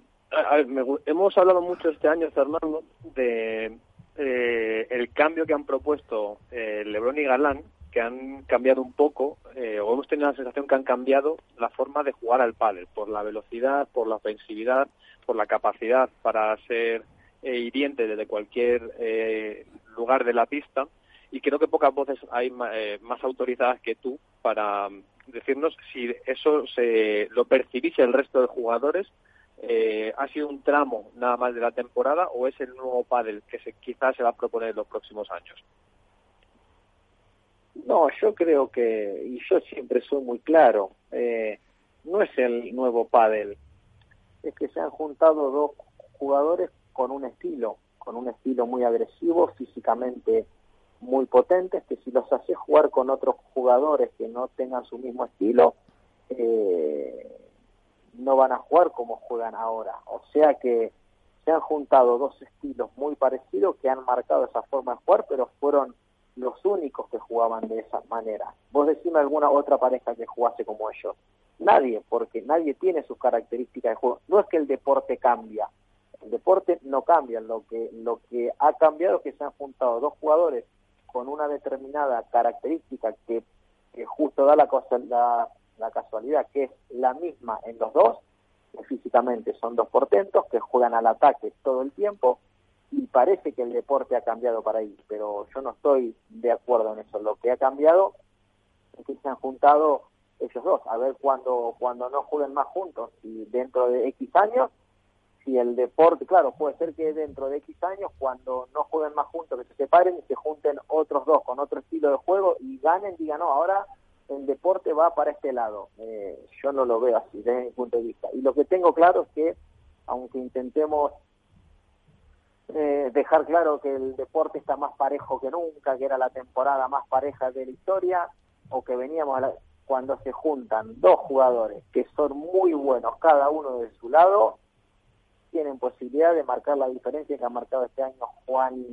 hemos hablado mucho este año, Fernando, de eh, el cambio que han propuesto eh, Lebron y Galán, que han cambiado un poco, eh, o hemos tenido la sensación que han cambiado la forma de jugar al pádel, por la velocidad, por la ofensividad, por la capacidad para ser eh, hiriente desde cualquier eh, lugar de la pista. Y creo que pocas voces hay eh, más autorizadas que tú para mm, decirnos si eso se lo percibís el resto de jugadores eh, ha sido un tramo nada más de la temporada o es el nuevo pádel que se, quizás se va a proponer en los próximos años no yo creo que y yo siempre soy muy claro eh, no es el nuevo pádel es que se han juntado dos jugadores con un estilo, con un estilo muy agresivo, físicamente muy potentes, que si los haces jugar con otros jugadores que no tengan su mismo estilo, eh, no van a jugar como juegan ahora. O sea que se han juntado dos estilos muy parecidos que han marcado esa forma de jugar, pero fueron los únicos que jugaban de esa manera. Vos decime alguna otra pareja que jugase como ellos. Nadie, porque nadie tiene sus características de juego. No es que el deporte cambia, el deporte no cambia, lo que, lo que ha cambiado es que se han juntado dos jugadores con una determinada característica que, justo da la, la, la casualidad que es la misma en los dos, que físicamente son dos portentos, que juegan al ataque todo el tiempo, y parece que el deporte ha cambiado para ahí, pero yo no estoy de acuerdo en eso. Lo que ha cambiado es que se han juntado ellos dos, a ver cuando, cuando no jueguen más juntos y dentro de X años si el deporte, claro, puede ser que dentro de X años, cuando no jueguen más juntos, que se separen y se junten otros dos con otro estilo de juego y ganen, digan, no, ahora el deporte va para este lado. Eh, yo no lo veo así, desde mi punto de vista. Y lo que tengo claro es que, aunque intentemos eh, dejar claro que el deporte está más parejo que nunca, que era la temporada más pareja de la historia, o que veníamos cuando se juntan dos jugadores que son muy buenos cada uno de su lado, tienen posibilidad de marcar la diferencia que ha marcado este año Juan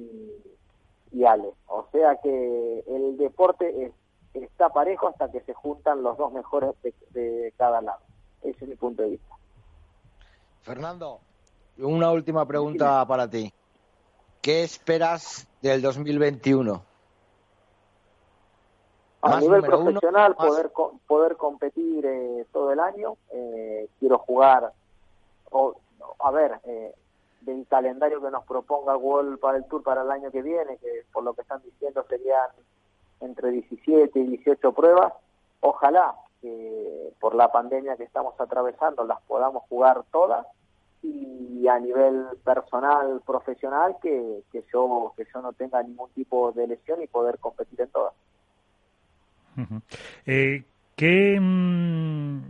y Ale. O sea que el deporte está parejo hasta que se juntan los dos mejores de, cada lado. Ese es mi punto de vista. Fernando, una última pregunta para ti. ¿Qué esperas del 2021? A nivel profesional, poder poder competir eh, todo el año. Eh, quiero jugar, o, a ver, eh, del calendario que nos proponga World para el Tour para el año que viene, que por lo que están diciendo serían entre 17 y 18 pruebas. Ojalá que por la pandemia que estamos atravesando las podamos jugar todas y a nivel personal, profesional, que, que, yo, que yo no tenga ningún tipo de lesión y poder competir en todas. Eh, ¿Qué mm,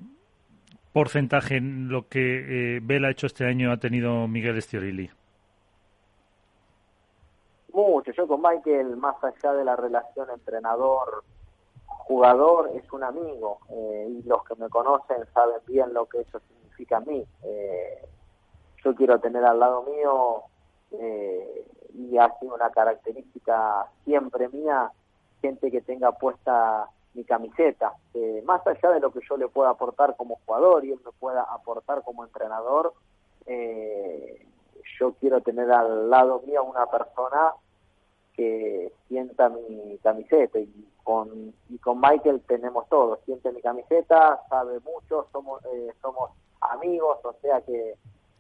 porcentaje en lo que eh, Bell ha hecho este año ha tenido Miguel Estiorilli? Mucho. Yo con Michael, más allá de la relación entrenador-jugador, es un amigo. Eh, y los que me conocen saben bien lo que eso significa a mí. Eh, yo quiero tener al lado mío, y ha sido una característica siempre mía, gente que tenga puesta mi camiseta. más allá de lo que yo le pueda aportar como jugador y él me pueda aportar como entrenador, eh, yo quiero tener al lado mío una persona que sienta mi camiseta y con y con Michael tenemos todo siente mi camiseta sabe mucho somos eh, somos amigos o sea que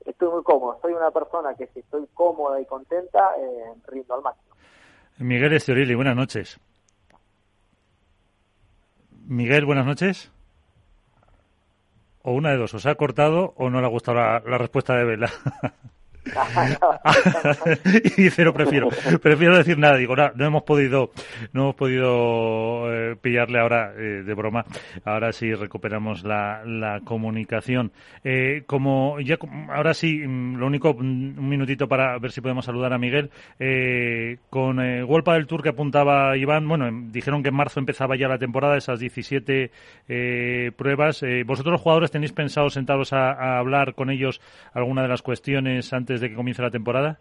estoy muy cómodo soy una persona que si estoy cómoda y contenta eh, rindo al máximo Miguel Estiorili buenas noches Miguel, buenas noches. O una de dos, o se ha cortado o no le ha gustado la, la respuesta de Vela. *laughs* *laughs* y dice no prefiero prefiero decir nada digo no, hemos podido no hemos podido eh, pillarle ahora eh, de broma. Ahora sí recuperamos la, la comunicación eh, como ya ahora sí mm, lo único mm, un minutito para ver si podemos saludar a Miguel. Con eh, Golpa del Tour que apuntaba Iván bueno em, dijeron que en marzo empezaba ya la temporada esas 17 pruebas. Vosotros los jugadores tenéis pensado sentaros a, a hablar con ellos alguna de las cuestiones antes de que comience la temporada?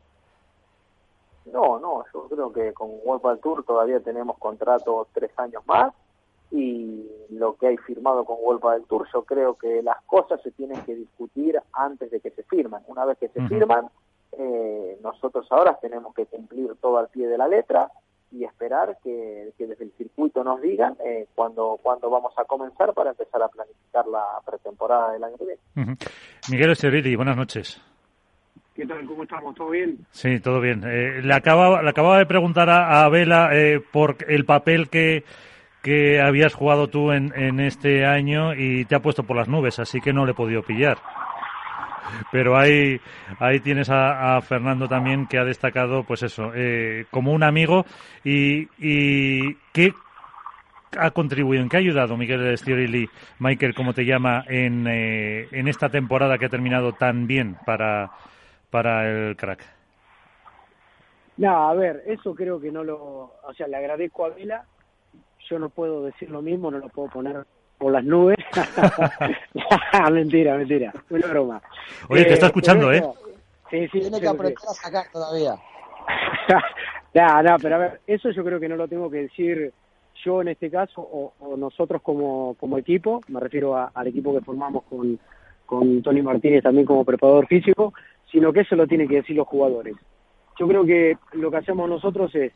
No, no, yo creo que con World Tour todavía tenemos contrato tres años más y lo que hay firmado con World del Tour, yo creo que las cosas se tienen que discutir antes de que se firman. Una vez que se firman, eh, nosotros ahora tenemos que cumplir todo al pie de la letra y esperar que, desde el circuito nos digan eh, cuándo, cuando vamos a comenzar para empezar a planificar la pretemporada del año que viene. Miguel Esterili, buenas noches. ¿Cómo estamos? ¿Todo bien? Sí, todo bien. Eh, le, acababa, le acababa de preguntar a, Vela eh, por el papel que, que habías jugado tú en, en este año y te ha puesto por las nubes, así que no le he podido pillar. Pero ahí, ahí tienes a, Fernando también que ha destacado, pues eso, eh, como un amigo y, y ¿qué ha contribuido, en qué ha ayudado Miguel Estiorilli, Michael, como te llama, en, eh, en esta temporada que ha terminado tan bien para, para el crack? No, a ver, eso creo que no lo, o sea, le agradezco a Vela, yo no puedo decir lo mismo, no lo puedo poner por las nubes. *laughs* *laughs* mentira, mentira, una broma. Oye, te está eh, escuchando, ¿eh? Sí, sí, Tiene que aprender a sacar todavía. *laughs* no, no, pero a ver, eso yo creo que no lo tengo que decir yo en este caso o, nosotros como, como equipo, me refiero al equipo que formamos con, con Tony Martínez también como preparador físico, sino que eso lo tienen que decir los jugadores. Yo creo que lo que hacemos nosotros es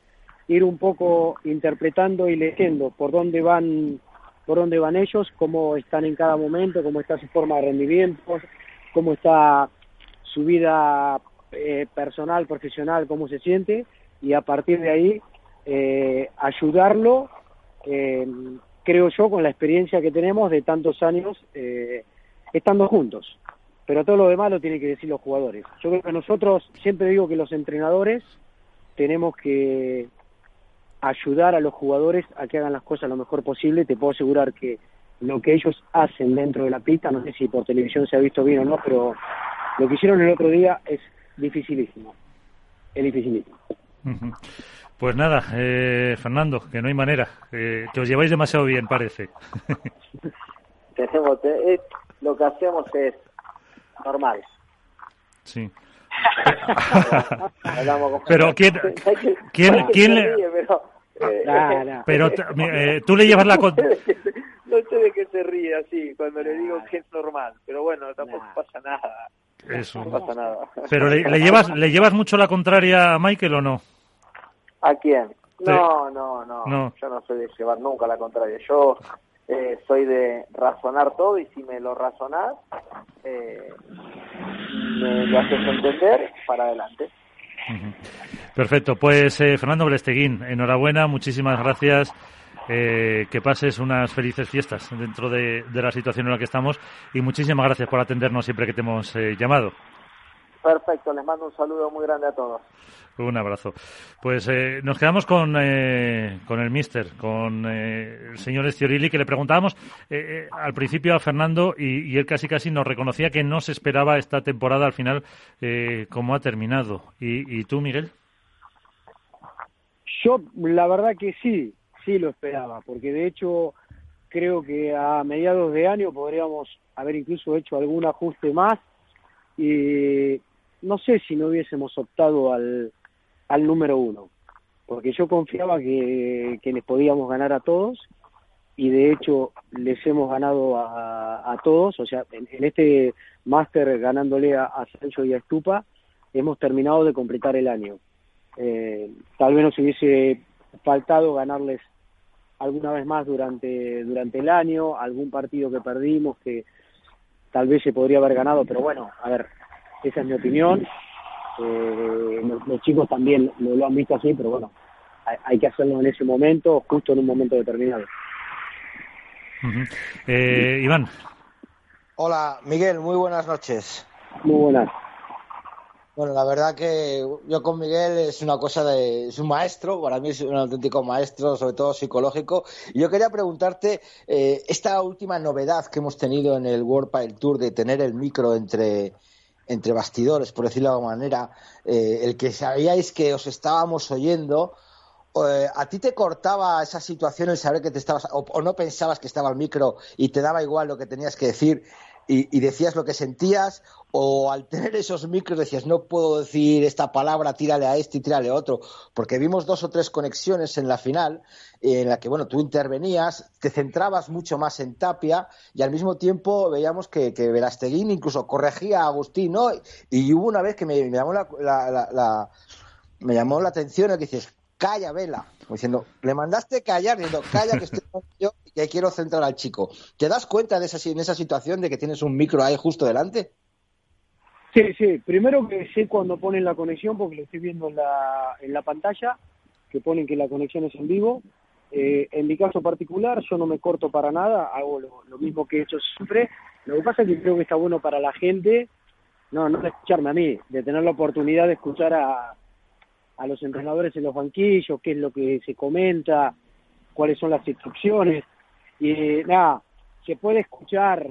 ir un poco interpretando y leyendo por dónde van por dónde van ellos, cómo están en cada momento, cómo está su forma de rendimiento, cómo está su vida eh, personal, profesional, cómo se siente, y a partir de ahí eh, ayudarlo, eh, creo yo, con la experiencia que tenemos de tantos años estando juntos pero todo lo demás lo tienen que decir los jugadores. Yo creo que nosotros, siempre digo que los entrenadores tenemos que ayudar a los jugadores a que hagan las cosas lo mejor posible. Te puedo asegurar que lo que ellos hacen dentro de la pista, no sé si por televisión se ha visto bien o no, pero lo que hicieron el otro día es dificilísimo. Es dificilísimo. Pues nada, eh, Fernando, que no hay manera, que os lleváis demasiado bien, parece. *laughs* Tenemos, eh, lo que hacemos es normal. Sí. *laughs* pero quién, *laughs* quién, quién le... Pero, *laughs* eh, tú le llevas la... no sé de qué se ríe así cuando le digo que es normal, pero bueno, tampoco pasa nada. Eso. No pasa nada. Pero le, llevas le llevas mucho la contraria a Michael o no? ¿A quién? No, no, no, Yo no soy de llevar nunca la contraria. Yo eh, soy de razonar todo y si me lo razonás, eh, me lo haces entender para adelante. Perfecto. Pues eh, Fernando Blesteguín, enhorabuena, muchísimas gracias. Eh, que pases unas felices fiestas dentro de, la situación en la que estamos y muchísimas gracias por atendernos siempre que te hemos eh, llamado. Perfecto, les mando un saludo muy grande a todos. Un abrazo. Pues eh, nos quedamos con, eh, con el mister, con eh, el señor Estiorilli, que le preguntábamos al principio a Fernando y, él casi casi nos reconocía que no se esperaba esta temporada al final como ha terminado. ¿Y, ¿Y tú, Miguel? Yo, la verdad que sí, sí lo esperaba, porque de hecho creo que a mediados de año podríamos haber incluso hecho algún ajuste más y no sé si no hubiésemos optado al, al número uno, porque yo confiaba que, que les podíamos ganar a todos y de hecho les hemos ganado a, a todos, o sea, en, este máster ganándole a, a, Sancho y a Estupa, hemos terminado de completar el año. Eh, tal vez nos hubiese faltado ganarles alguna vez más durante, durante el año, algún partido que perdimos que tal vez se podría haber ganado, pero bueno, a ver, esa es mi opinión. Eh, los, chicos también lo, han visto así, pero bueno, hay, que hacerlo en ese momento, justo en un momento determinado. eh, Iván. Hola, Miguel, muy buenas noches. Muy buenas. Bueno, la verdad que yo con Miguel es una cosa de. es un maestro, para mí es un auténtico maestro, sobre todo psicológico. Y yo quería preguntarte, eh, esta última novedad que hemos tenido en el World Pile Tour de tener el micro entre, entre bastidores, por decirlo de alguna manera, eh, el que sabíais que os estábamos oyendo. Eh, ¿A ti te cortaba esa situación el saber que te estabas, o, no pensabas que estaba el micro y te daba igual lo que tenías que decir y, decías lo que sentías o al tener esos micros decías no puedo decir esta palabra, tírale a este y tírale a otro, porque vimos dos o tres conexiones en la final en la que bueno tú intervenías, te centrabas mucho más en Tapia y al mismo tiempo veíamos que, que Verasteguín incluso corregía a Agustín, ¿no? Y hubo una vez que me, llamó la, me llamó la atención el que dices calla, Vela, diciendo, le mandaste callar, diciendo, calla que estoy yo y quiero centrar al chico. ¿Te das cuenta de esa, en esa situación de que tienes un micro ahí justo delante? Sí, sí. Primero que sé cuando ponen la conexión, porque lo estoy viendo en la, en la pantalla, que ponen que la conexión es en vivo. Eh, en mi caso particular, yo no me corto para nada, hago lo, mismo que he hecho siempre. Lo que pasa es que creo que está bueno para la gente, no, no de escucharme a mí, de tener la oportunidad de escuchar a, a los entrenadores en los banquillos, qué es lo que se comenta, cuáles son las instrucciones. Y nada, se puede escuchar,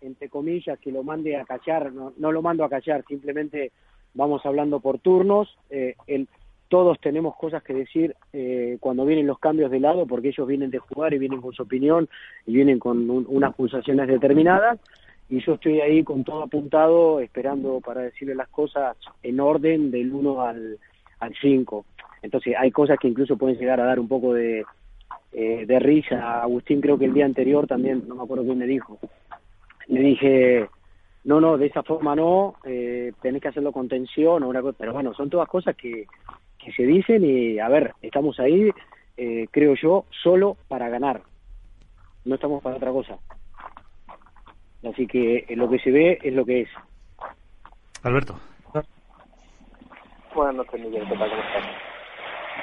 entre comillas, que lo mande a callar, no, no lo mando a callar, simplemente vamos hablando por turnos. Eh, el, todos tenemos cosas que decir eh, cuando vienen los cambios de lado, porque ellos vienen de jugar y vienen con su opinión y vienen con unas pulsaciones determinadas. Y yo estoy ahí con todo apuntado, esperando para decirle las cosas en orden del 1 al, al 5. Entonces hay cosas que incluso pueden llegar a dar un poco de, eh, de risa. Agustín creo que el día anterior también, no me acuerdo quién me dijo, le dije, no, no, de esa forma no, eh, tenés que hacerlo con tensión o una cosa, pero bueno, son todas cosas que, que se dicen y a ver, estamos ahí, eh, creo yo, solo para ganar, no estamos para otra cosa. Así que lo que se ve es lo que es. Alberto. Buenas noches, Miguel. ¿Qué tal? ¿Cómo estás?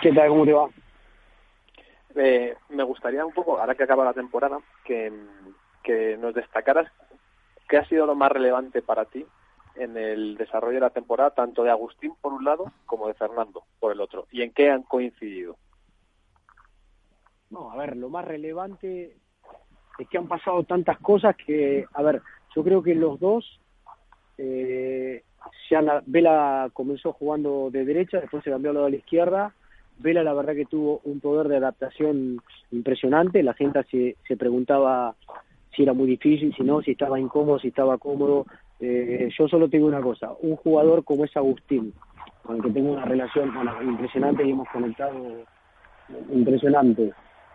¿Qué tal? ¿Cómo te va? Eh, me gustaría un poco, ahora que acaba la temporada, que, que nos destacaras qué ha sido lo más relevante para ti en el desarrollo de la temporada, tanto de Agustín por un lado como de Fernando por el otro, y en qué han coincidido. No, a ver, lo más relevante es que han pasado tantas cosas que, a ver, yo creo que los dos eh, Vela comenzó jugando de derecha, después se cambió al lado la izquierda. Vela la verdad que tuvo un poder de adaptación impresionante, la gente se, se preguntaba si era muy difícil, si no, si estaba incómodo, si estaba cómodo, Eh, yo solo tengo una cosa, un jugador como es Agustín, con el que tengo una relación impresionante y hemos conectado impresionante,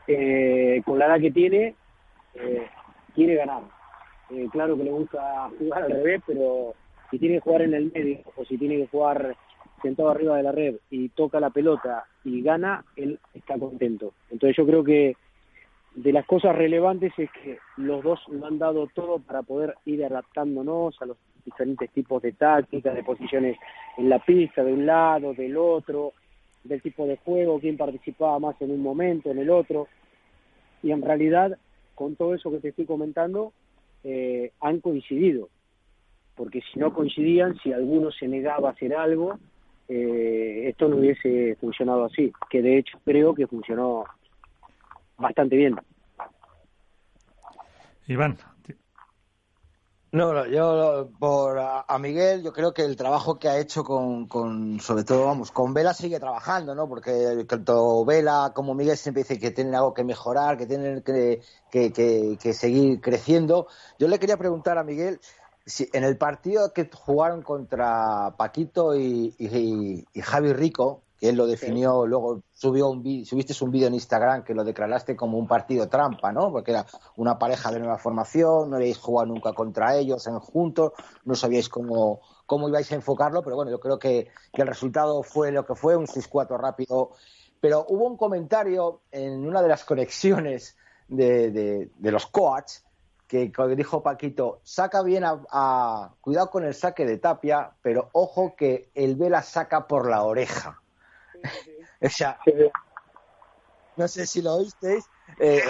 eh, con la edad que tiene, eh, quiere ganar. Eh, claro que le gusta jugar al revés, pero si tiene que jugar en el medio o si tiene que jugar sentado arriba de la red y toca la pelota y gana, él está contento. Entonces yo creo que de las cosas relevantes es que los dos lo han dado todo para poder ir adaptándonos a los diferentes tipos de tácticas, de posiciones en la pista, de un lado, del otro, del tipo de juego, quién participaba más en un momento, en el otro. Y en realidad, con todo eso que te estoy comentando, eh, han coincidido. Porque si no coincidían, si alguno se negaba a hacer algo, eh, esto no hubiese funcionado así. Que de hecho creo que funcionó bastante bien. Iván. No, yo por a, Miguel, yo creo que el trabajo que ha hecho con, con, sobre todo, vamos, con Vela sigue trabajando, ¿no? Porque tanto Vela como Miguel siempre dice que tienen algo que mejorar, que tienen que, que, que, seguir creciendo. Yo le quería preguntar a Miguel si en el partido que jugaron contra Paquito y, y, y Javi Rico, él lo definió, luego subió un subiste un vídeo en Instagram que lo declaraste como un partido trampa, ¿no? Porque era una pareja de nueva formación, no habíais jugado nunca contra ellos en juntos, no sabíais cómo, cómo ibais a enfocarlo, pero bueno, yo creo que, el resultado fue lo que fue, un 6-4 rápido. Pero hubo un comentario en una de las conexiones de, los coaches que, dijo Paquito, saca bien a, cuidado con el saque de Tapia, pero ojo que el Vela saca por la oreja. *laughs* o sea, no sé si lo oísteis eh,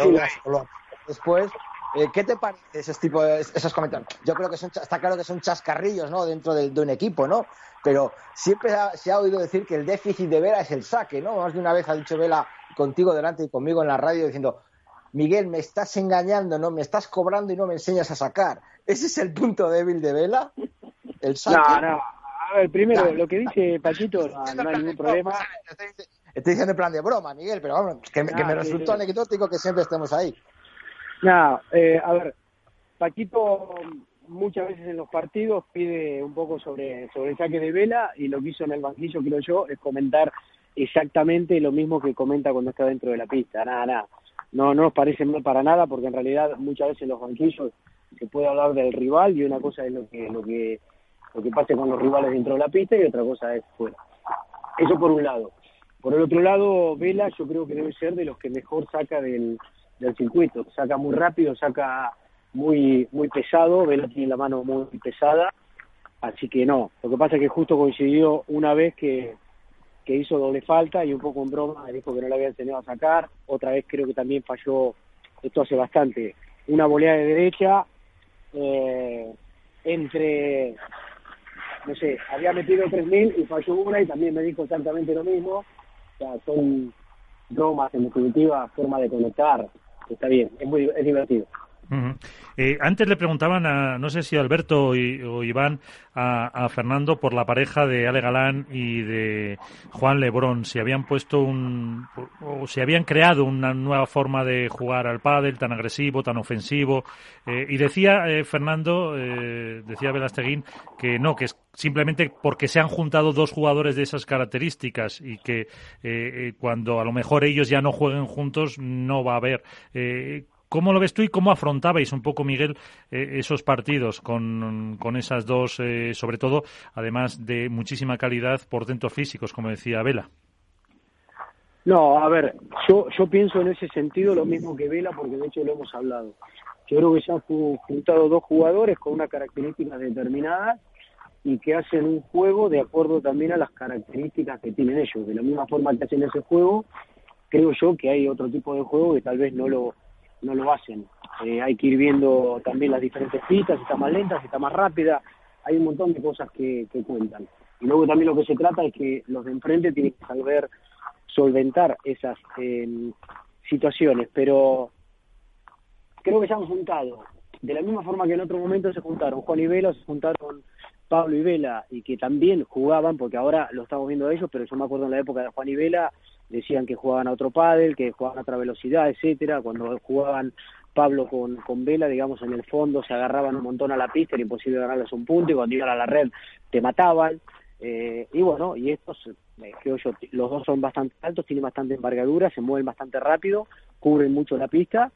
después. Eh, ¿Qué te parece esos tipos, esos comentarios? Yo creo que son, está claro que son chascarrillos, ¿no? Dentro de, un equipo, ¿no? Pero siempre se ha oído decir que el déficit de Vela es el saque, ¿no? Más de una vez ha dicho Vela contigo delante y conmigo en la radio diciendo, Miguel, me estás engañando, ¿no? Me estás cobrando y no me enseñas a sacar. ¿Ese es el punto débil de Vela? El saque. No, no, a ver, primero, lo que dice Paquito, no, hay ningún problema. Estoy diciendo en plan de broma, Miguel, pero vamos, que, me ah, resultó anecdótico que siempre estemos ahí. No, eh, a ver, Paquito muchas veces en los partidos pide un poco sobre, sobre el saque de vela y lo que hizo en el banquillo, creo yo, es comentar exactamente lo mismo que comenta cuando está dentro de la pista. Nada, nada. No, no nos parece mal para nada porque en realidad muchas veces en los banquillos se puede hablar del rival y una cosa es lo que, lo que lo que pase con los rivales dentro de la pista y otra cosa es fuera. Eso por un lado. Por el otro lado, Vela yo creo que debe ser de los que mejor saca del, del circuito. Saca muy rápido, saca muy muy pesado, Vela tiene la mano muy pesada, así que no. Lo que pasa es que justo coincidió una vez que, que hizo doble falta y un poco en broma dijo que no le había enseñado a sacar. Otra vez creo que también falló, esto hace bastante, una volea de derecha eh, entre no sé, había metido 3.000 y falló una y también me dijo exactamente lo mismo. O sea, son bromas, en definitiva, forma de conectar. Está bien, es muy es divertido. Eh, antes le preguntaban, a, no sé si Alberto o, Iván, a, Fernando por la pareja de Ale Galán y de Juan Lebrón, si habían puesto un, o si habían creado una nueva forma de jugar al pádel tan agresivo, tan ofensivo. Eh, y decía eh, Fernando, decía Velasteguín, que no, que es simplemente porque se han juntado dos jugadores de esas características y que cuando a lo mejor ellos ya no jueguen juntos no va a haber. ¿Cómo lo ves tú y cómo afrontabais un poco, Miguel, eh, esos partidos con, con esas dos, eh, sobre todo, además de muchísima calidad, por dentro físicos, como decía Vela? No, a ver, yo, yo pienso en ese sentido lo mismo que Vela, porque de hecho lo hemos hablado. Yo creo que se han juntado dos jugadores con unas características determinadas y que hacen un juego de acuerdo también a las características que tienen ellos. De la misma forma que hacen ese juego, creo yo que hay otro tipo de juego que tal vez no lo no lo hacen. Eh, hay que ir viendo también las diferentes pistas, si está más lenta, si está más rápida, hay un montón de cosas que, cuentan. Y luego también lo que se trata es que los de enfrente tienen que saber solventar esas em, situaciones, pero creo que se han juntado, de la misma forma que en otro momento se juntaron Juan y Vela, se juntaron Pablo y Vela, y que también jugaban, porque ahora lo estamos viendo ellos, pero yo me acuerdo en la época de Juan y Vela, decían que jugaban a otro pádel, que jugaban a otra velocidad, etcétera, cuando jugaban Pablo con, con Vela, digamos, en el fondo se agarraban un montón a la pista, era imposible ganarles un punto y cuando iban a la red te mataban. Eh, y bueno, y estos, eh, creo yo, los dos son bastante altos, tienen bastante envergadura, se mueven bastante rápido, cubren mucho la pista,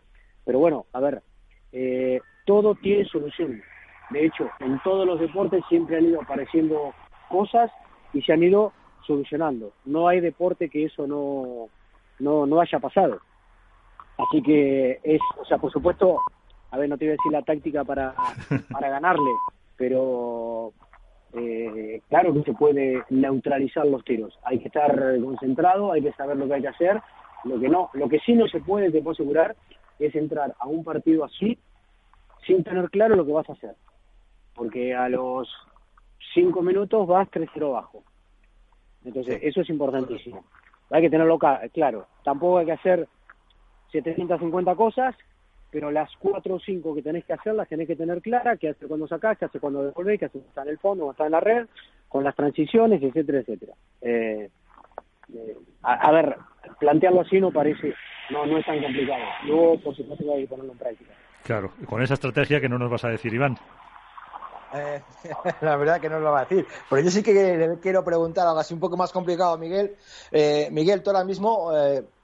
pero bueno, a ver, eh, todo tiene solución. De hecho, en todos los deportes siempre han ido apareciendo cosas y se han ido solucionando. No hay deporte que eso no, no, no haya pasado. Así que es, o sea, por supuesto, a ver, no te voy a decir la táctica para, *laughs* para ganarle, pero eh, claro que se puede neutralizar los tiros. Hay que estar concentrado, hay que saber lo que hay que hacer. Lo que no, lo que sí no se puede, te puedo asegurar, es entrar a un partido así sin tener claro lo que vas a hacer. Porque a los cinco minutos vas 3-0 bajo. Entonces, eso es importantísimo. Hay que tenerlo claro. Tampoco hay que hacer 750 cosas, pero las cuatro o cinco que tenés que hacer las tenés que tener claras, qué hacer cuando sacás, qué hacer cuando devolvés, qué hacer cuando está en el fondo, cuando está en la red, con las transiciones, etcétera, etcétera. Eh, eh, a, ver, plantearlo así no parece, no, no es tan complicado. Luego, por supuesto, hay que ponerlo en práctica. Claro, con esa estrategia que no nos vas a decir, Iván. Eh, *laughs* la verdad que no lo va a decir. Pero yo sí que le quiero preguntar algo así un poco más complicado a Miguel. Miguel, tú ahora mismo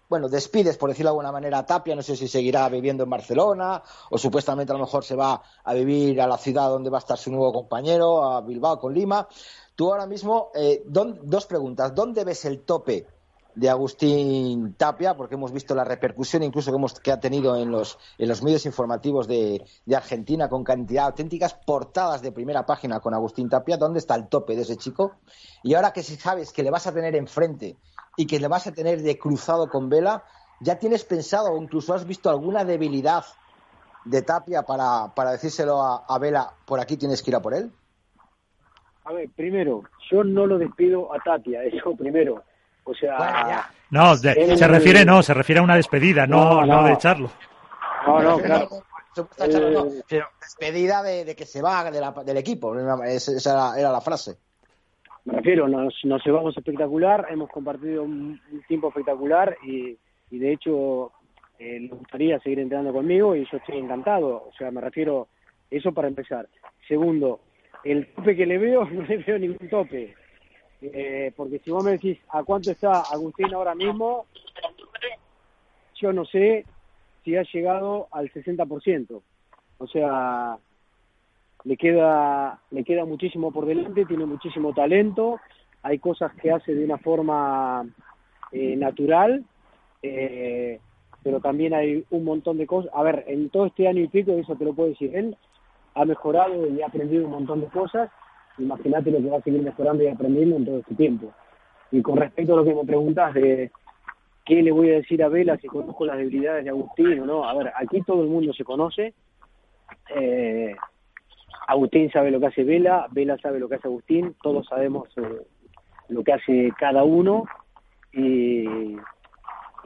bueno, despides, por decirlo de alguna manera, a Tapia, no sé si seguirá viviendo en Barcelona o supuestamente a lo mejor se va a vivir a la ciudad donde va a estar su nuevo compañero, a Bilbao con Lima. Tú ahora mismo, eh, dos preguntas. ¿Dónde ves el tope de Agustín Tapia? Porque hemos visto la repercusión incluso que, hemos, que ha tenido en los, en los medios informativos de, de Argentina con cantidad auténticas portadas de primera página con Agustín Tapia. ¿Dónde está el tope de ese chico? Y ahora que si sabes que le vas a tener enfrente y que le vas a tener de cruzado con Vela, ¿ya tienes pensado o incluso has visto alguna debilidad de Tapia para, para decírselo a, Vela, por aquí tienes que ir a por él? A ver, primero, yo no lo despido a Tapia, eso primero. O sea, no, se refiere no, se refiere a una despedida, no, no, de echarlo. No, no, claro. Eh, despedida de, que se va del equipo, esa era la frase. Me refiero, nos, nos llevamos espectacular, hemos compartido un, tiempo espectacular y, y de hecho eh, le gustaría seguir entrenando conmigo y yo estoy encantado. O sea, me refiero, eso para empezar. Segundo, el tope que le veo, *laughs* no le veo ningún tope. Eh, porque si vos me decís a cuánto está Agustín ahora mismo, yo no sé si ha llegado al 60%. O sea, le queda, le queda muchísimo por delante, tiene muchísimo talento, hay cosas que hace de una forma eh, natural, eh, pero también hay un montón de cosas. A ver, en todo este año y pico, eso te lo puedo decir, él ha mejorado y ha aprendido un montón de cosas, imagínate lo que va a seguir mejorando y aprendiendo en todo este tiempo. Y con respecto a lo que me preguntas de qué le voy a decir a Vela si conozco las debilidades de Agustín o no, a ver, aquí todo el mundo se conoce, eh, Agustín sabe lo que hace Vela, Vela sabe lo que hace Agustín, todos sabemos eh, lo que hace cada uno y,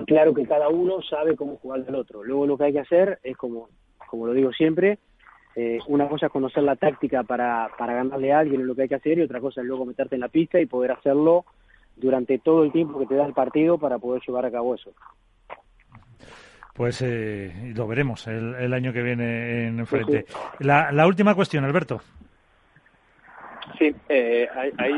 claro que cada uno sabe cómo jugar del otro. Luego lo que hay que hacer es como, como lo digo siempre, eh, una cosa es conocer la táctica para, para ganarle a alguien en lo que hay que hacer y otra cosa es luego meterte en la pista y poder hacerlo durante todo el tiempo que te da el partido para poder llevar a cabo eso. Pues eh, lo veremos el, año que viene en frente. La, la, última cuestión, Alberto. Sí, eh, hay,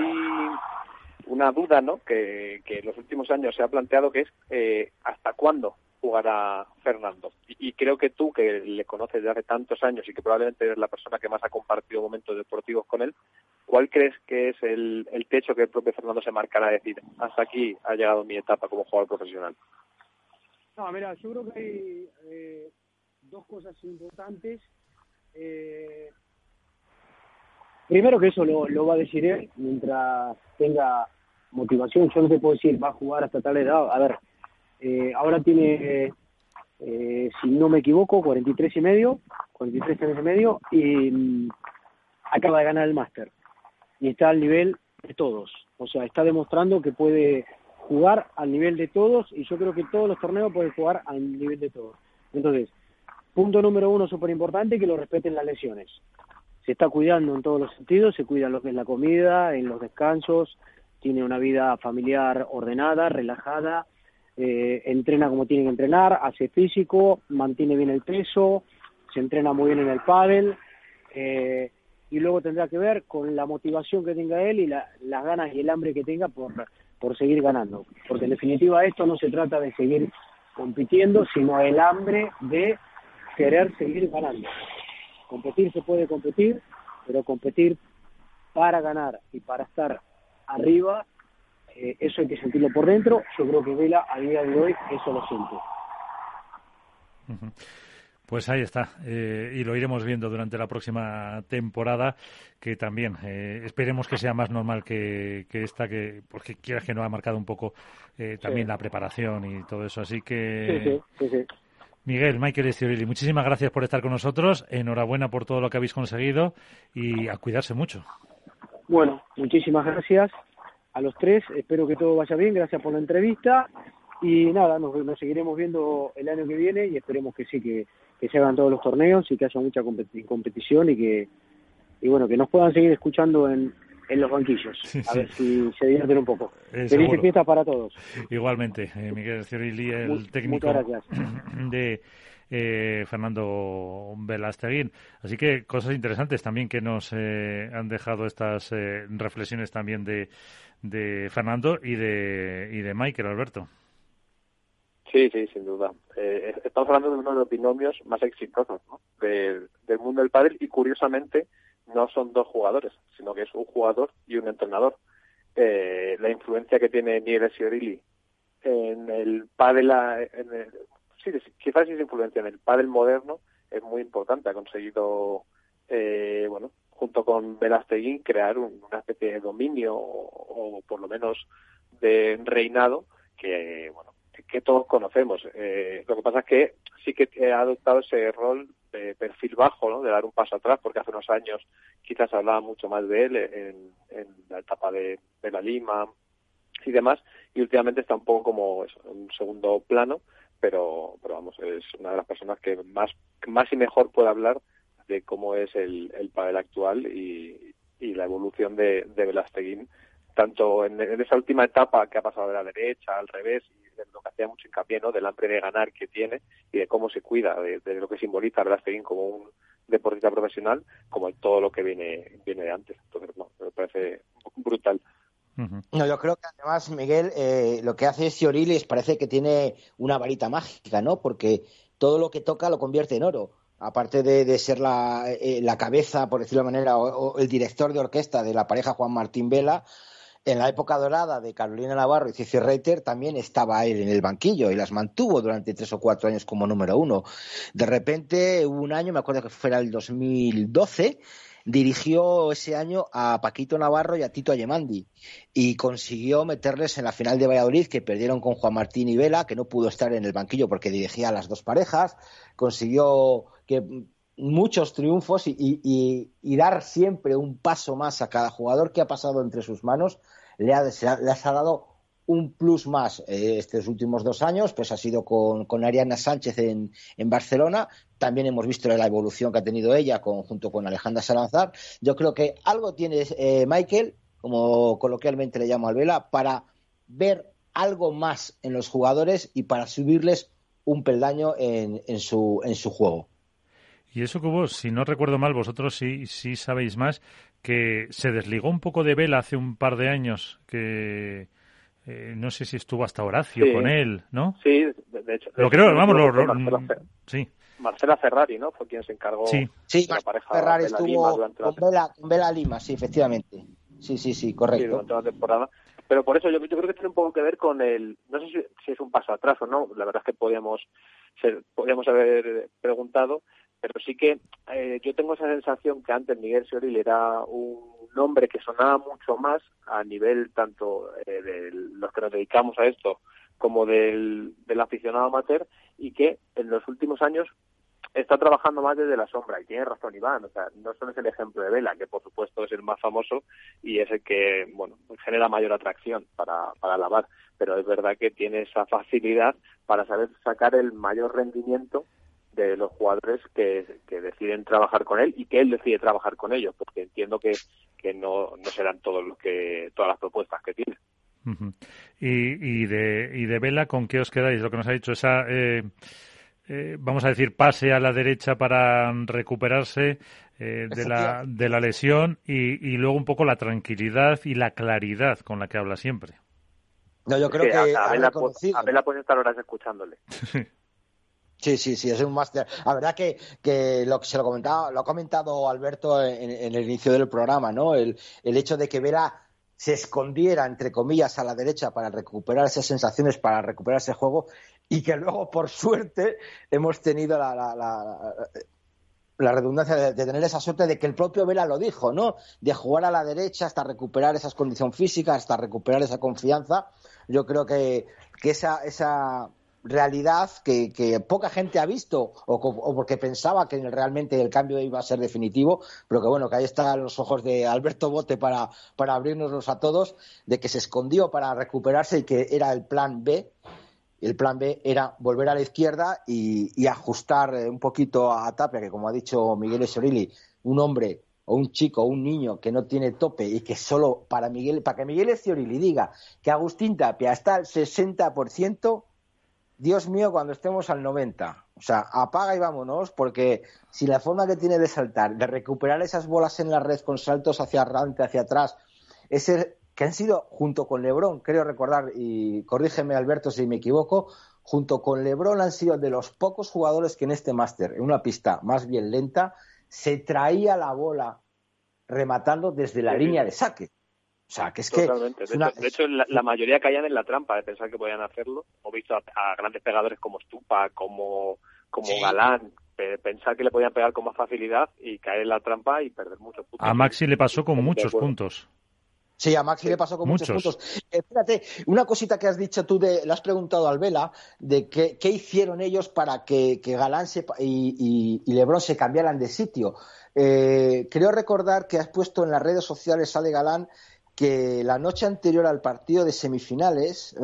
una duda ¿no? que, en los últimos años se ha planteado que es eh, hasta cuándo jugará Fernando. Y, creo que tú, que le conoces desde hace tantos años y que probablemente eres la persona que más ha compartido momentos deportivos con él, ¿cuál crees que es el, el techo que el propio Fernando se marcará a decir, hasta aquí ha llegado mi etapa como jugador profesional? No, mira, yo creo que hay eh, dos cosas importantes. Eh, primero que eso lo, va a decir él mientras tenga motivación. Yo no te puedo decir, va a jugar hasta tal edad. A ver, eh, ahora tiene, si no me equivoco, 43 y medio, 43 años y medio, y mm, acaba de ganar el máster. Y está al nivel de todos. O sea, está demostrando que puede jugar al nivel de todos y yo creo que todos los torneos pueden jugar al nivel de todos. Entonces, punto número uno súper importante, que lo respeten las lesiones. Se está cuidando en todos los sentidos, se cuida lo que es la comida, en los descansos, tiene una vida familiar ordenada, relajada, eh, entrena como tiene que entrenar, hace físico, mantiene bien el peso, se entrena muy bien en el pádel, eh, y luego tendrá que ver con la motivación que tenga él y las ganas y el hambre que tenga por, por seguir ganando. Porque en definitiva esto no se trata de seguir compitiendo, sino el hambre de querer seguir ganando. Competir se puede competir, pero competir para ganar y para estar arriba, eh, eso hay que sentirlo por dentro. Yo creo que Vela a día de hoy eso lo siente. Pues ahí está, eh, y lo iremos viendo durante la próxima temporada, que también eh, esperemos que sea más normal que, esta, que porque quieras que no ha marcado un poco eh, también la preparación y todo eso. Así que, sí, sí, Miguel, Michael Estiorelli, muchísimas gracias por estar con nosotros, enhorabuena por todo lo que habéis conseguido y a cuidarse mucho. Bueno, muchísimas gracias a los tres, espero que todo vaya bien, gracias por la entrevista. Y nada, nos, seguiremos viendo el año que viene y esperemos que sí, que, se hagan todos los torneos y que haya mucha competición y que y bueno que nos puedan seguir escuchando en, en los banquillos, a ver si se divierten un poco. Eh, Felices fiestas para todos. Igualmente, eh, Miguel Cirilli, el técnico de eh, Fernando Velasteguín. Así que cosas interesantes también que nos eh, han dejado estas reflexiones también de, de Fernando y de, y de Michael Alberto. Sí, sí, sin duda. Eh, estamos hablando de uno de los binomios más exitosos del mundo del pádel y curiosamente no son dos jugadores, sino que es un jugador y un entrenador. Eh, la influencia que tiene Miguel Siorilli en el pádel, en sí, quizás es influencia en el pádel moderno es muy importante. Ha conseguido, eh, bueno, junto con Velasteguín, crear una especie de dominio o, por lo menos de reinado que, bueno, que todos conocemos. Eh, lo que pasa es que sí que ha adoptado ese rol de perfil bajo, ¿no? de dar un paso atrás, porque hace unos años quizás hablaba mucho más de él en, la etapa de, la Lima y demás, y últimamente está un poco como en un segundo plano, pero, pero vamos, es una de las personas que más, más y mejor puede hablar de cómo es el, el papel actual y, y la evolución de, de Velasteguín, tanto en, en, esa última etapa que ha pasado de la derecha al revés lo que hacía mucho hincapié, ¿no? Del hambre de ganar que tiene y de cómo se cuida, de, lo que simboliza Blastegin como un deportista profesional, como todo lo que viene, viene de antes. Entonces, me parece brutal. No, yo creo que además, Miguel, eh, lo que hace Siorilis parece que tiene una varita mágica, ¿no? Porque todo lo que toca lo convierte en oro. Aparte de, ser la, eh, la, cabeza, por decirlo de manera, o, el director de orquesta de la pareja Juan Martín Vela, en la época dorada de Carolina Navarro y Cici Reiter también estaba él en el banquillo y las mantuvo durante tres o cuatro años como número uno. De repente, hubo un año, me acuerdo que fuera el 2012, dirigió ese año a Paquito Navarro y a Tito Ayemandi y consiguió meterles en la final de Valladolid que perdieron con Juan Martín y Vela, que no pudo estar en el banquillo porque dirigía a las dos parejas, consiguió que muchos triunfos y, dar siempre un paso más a cada jugador que ha pasado entre sus manos. Le ha, les ha dado un plus más eh, estos últimos dos años, pues ha sido con, Ariana Sánchez en, Barcelona. También hemos visto la evolución que ha tenido ella junto con Alejandra Salazar. Yo creo que algo tiene eh, Michael, como coloquialmente le llamo al Vela, para ver algo más en los jugadores y para subirles un peldaño en, en, su, en su juego. Y eso que vos, si no recuerdo mal, vosotros sí, sí sabéis más, que se desligó un poco de Vela hace un par de años, que eh, no sé si estuvo hasta Horacio con él, ¿no? Sí, de hecho. Lo creo, vamos, lo, sí. Marcela Ferrari, ¿no? Fue quien se encargó sí. sí, la pareja Ferrari estuvo con, Vela, con Vela Lima, sí, efectivamente. Sí, sí, sí, correcto. Sí, durante la temporada. Pero por eso yo, yo, creo que tiene un poco que ver con el, no sé si, si, es un paso atrás o no, la verdad es que podíamos, ser, podíamos haber preguntado, pero sí que eh, yo tengo esa sensación que antes Miguel Sioril era un nombre que sonaba mucho más a nivel tanto eh, de los que nos dedicamos a esto como del, del aficionado amateur y que en los últimos años está trabajando más desde la sombra. Y tiene razón Iván, o sea, no solo es el ejemplo de Vela, que por supuesto es el más famoso y es el que, bueno, genera mayor atracción para, para lavar, pero es verdad que tiene esa facilidad para saber sacar el mayor rendimiento de los jugadores que, deciden trabajar con él y que él decide trabajar con ellos, porque entiendo que, que no, no serán todos los que todas las propuestas que tiene. y, y, de, y de Vela, ¿con qué os quedáis? Lo que nos ha dicho, esa, eh, eh, vamos a decir, pase a la derecha para recuperarse eh, de, la, de la lesión y, y luego un poco la tranquilidad y la claridad con la que habla siempre. No, yo creo que, a, Vela, puede estar horas escuchándole. *laughs* Sí, sí, sí, es un máster. La verdad que, lo que se lo comentaba, lo ha comentado Alberto en, el inicio del programa, ¿no? El, hecho de que Vera se escondiera, entre comillas, a la derecha para recuperar esas sensaciones, para recuperar ese juego, y que luego, por suerte, hemos tenido la, la, la, redundancia de, tener esa suerte de que el propio Vera lo dijo, ¿no? De jugar a la derecha hasta recuperar esa condición física, hasta recuperar esa confianza. Yo creo que, que esa, esa realidad que, poca gente ha visto o, porque pensaba que realmente el cambio iba a ser definitivo, pero que bueno, que ahí están los ojos de Alberto Bote para, para abrirnos a todos, de que se escondió para recuperarse y que era el plan B. El plan B era volver a la izquierda y, ajustar un poquito a Tapia, que como ha dicho Miguel Esorilli, un hombre o un chico o un niño que no tiene tope y que solo para Miguel, para que Miguel Esciorili diga que Agustín Tapia está al 60%, Dios mío, cuando estemos al 90. O sea, apaga y vámonos, porque si la forma que tiene de saltar, de recuperar esas bolas en la red con saltos hacia adelante, hacia atrás, ese que han sido junto con Lebron, creo recordar, y corrígeme Alberto si me equivoco, junto con Lebron han sido de los pocos jugadores que en este máster, en una pista más bien lenta, se traía la bola rematando desde la línea de saque. O sea, que es que... De, hecho, la, mayoría caían en la trampa de pensar que podían hacerlo. Hemos visto a, grandes pegadores como Stupa, como, como Galán, pensar que le podían pegar con más facilidad y caer en la trampa y perder muchos puntos. A Maxi le pasó con muchos puntos. Sí, a Maxi le pasó con muchos, puntos. Espérate, una cosita que has dicho tú, de, le has preguntado al Vela, de qué, qué hicieron ellos para que, Galán y, y, Lebron se cambiaran de sitio. Eh, creo recordar que has puesto en las redes sociales, sale Galán, que la noche anterior al partido de semifinales,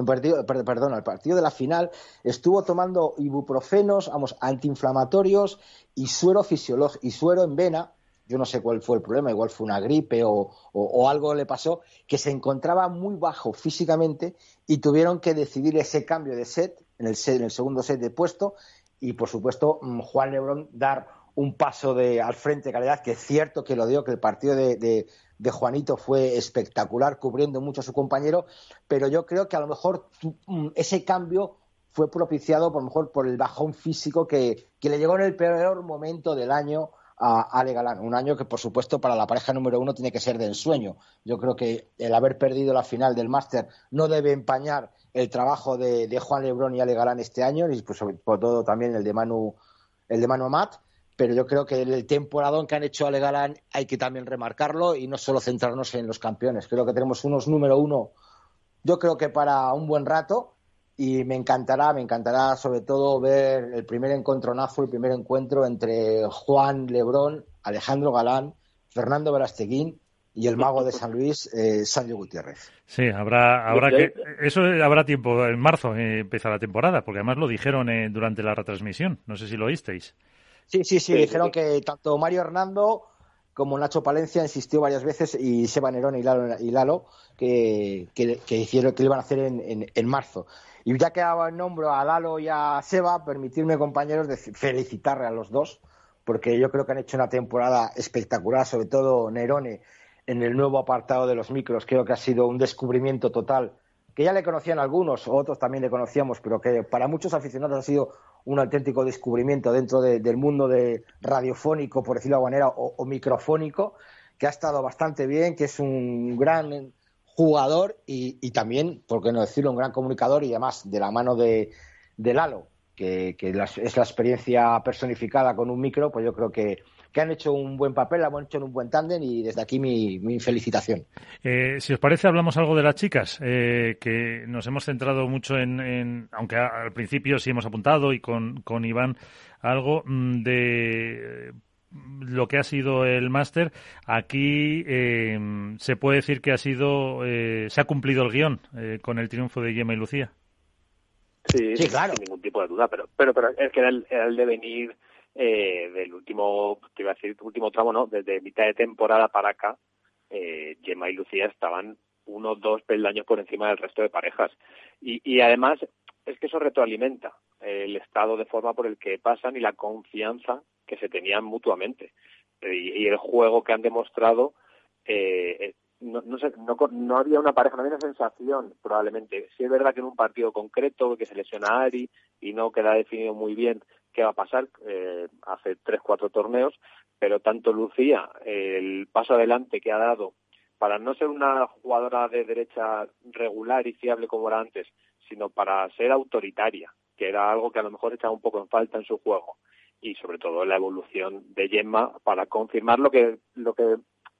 perdón, al partido de la final, estuvo tomando ibuprofenos, vamos, antiinflamatorios y suero fisiológico y suero en vena. Yo no sé cuál fue el problema, igual fue una gripe o, algo le pasó, que se encontraba muy bajo físicamente y tuvieron que decidir ese cambio de set en el, set, en el segundo set de puesto y, por supuesto, mm, Juan Lebrón dar un paso de, al frente de calidad, que es cierto que lo dio, que el partido de, de Juanito fue espectacular, cubriendo mucho a su compañero, pero yo creo que a lo mejor mm, ese cambio fue propiciado por mejor por el bajón físico que, le llegó en el peor momento del año a Ale Galán. Un año que, por supuesto, para la pareja número uno tiene que ser de ensueño. Yo creo que el haber perdido la final del máster no debe empañar el trabajo de, Juan Lebrón y Ale Galán este año, y pues, sobre todo también el de Manu, el de Manu Amat pero yo creo que el temporadón que han hecho Ale Galán hay que también remarcarlo y no solo centrarnos en los campeones. Creo que tenemos unos número uno, yo creo que para un buen rato y me encantará, me encantará sobre todo ver el primer encontronazo, el primer encuentro entre Juan Lebrón, Alejandro Galán, Fernando Verasteguín y el mago de San Luis, eh, Sancho Gutiérrez. Sí, habrá, habrá que, eso habrá tiempo, en marzo eh, empieza la temporada, porque además lo dijeron eh, durante la retransmisión, no sé si lo oísteis. Sí, sí, sí, dijeron que tanto Mario Hernando como Nacho Palencia insistió varias veces y Seba Nerón y Lalo, y Lalo que, que, hicieron que lo iban a hacer en, en, marzo. Y ya que daba el nombre a Lalo y a Seba, permitirme, compañeros, de felicitarle a los dos, porque yo creo que han hecho una temporada espectacular, sobre todo Nerone en el nuevo apartado de los micros. Creo que ha sido un descubrimiento total, que ya le conocían algunos, otros también le conocíamos, pero que para muchos aficionados ha sido un auténtico descubrimiento dentro del mundo de radiofónico, por decirlo de alguna manera, o, microfónico, que ha estado bastante bien, que es un gran jugador y, también, por qué no decirlo, un gran comunicador y además de la mano de, de Lalo, que, es la experiencia personificada con un micro, pues yo creo que, que han hecho un buen papel, han hecho un buen tándem y desde aquí mi, felicitación. Eh, si os parece, hablamos algo de las chicas, eh, que nos hemos centrado mucho en, aunque al principio sí hemos apuntado y con, con Iván, algo mm, de lo que ha sido el máster, aquí eh, se puede decir que ha sido, se ha cumplido el guion con el triunfo de Gemma y Lucía. Sí, claro. sin ningún tipo de duda, pero, pero, pero es que era el, era el devenir eh, del último, te iba a decir, último tramo, ¿no? Desde mitad de temporada para acá, eh, Gemma y Lucía estaban uno o dos peldaños por encima del resto de parejas. Y, y además es que eso retroalimenta el estado de forma por el que pasan y la confianza que se tenían mutuamente. Y, el juego que han demostrado, eh, no, no, sé, no, no, había una pareja, no había una sensación probablemente. Sí es verdad que en un partido concreto, que se lesiona a Ari y no queda definido muy bien qué va a pasar eh, hace tres, cuatro torneos, pero tanto Lucía, el paso adelante que ha dado para no ser una jugadora de derecha regular y fiable como era antes, sino para ser autoritaria, que era algo que a lo mejor echaba un poco en falta en su juego y sobre todo la evolución de Gemma para confirmar lo que lo que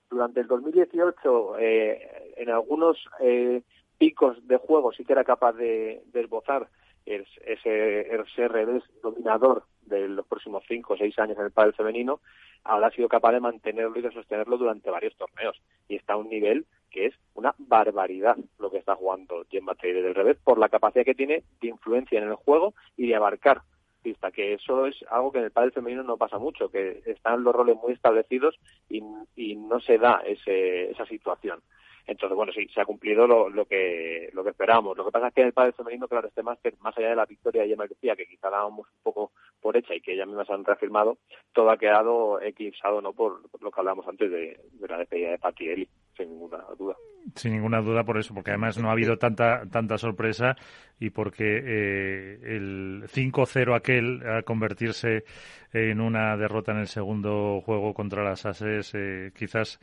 durante el 2018 eh, en algunos eh, picos de juego sí que era capaz de, de esbozar ese, ese revés dominador de los próximos cinco o seis años en el pádel femenino, ahora ha sido capaz de mantenerlo y de sostenerlo durante varios torneos. Y está a un nivel que es una barbaridad lo que está jugando Gemma Teire del revés por la capacidad que tiene de influencia en el juego y de abarcar pista, que eso es algo que en el pádel femenino no pasa mucho, que están los roles muy establecidos y, y no se da ese, esa situación. Entonces, bueno, sí, se ha cumplido lo, lo que lo que esperábamos. Lo que pasa es que en el pádel femenino, claro, este máster, más allá de la victoria de Gemma Lucía, que quizá dábamos un poco por hecha y que ellas mismas han reafirmado, todo ha quedado eclipsado no por, lo que hablábamos antes de, la despedida de Patti sin ninguna duda. Sin ninguna duda por eso, porque además no ha habido tanta tanta sorpresa y porque eh, el 5-0 aquel a convertirse en una derrota en el segundo juego contra las Ases eh, quizás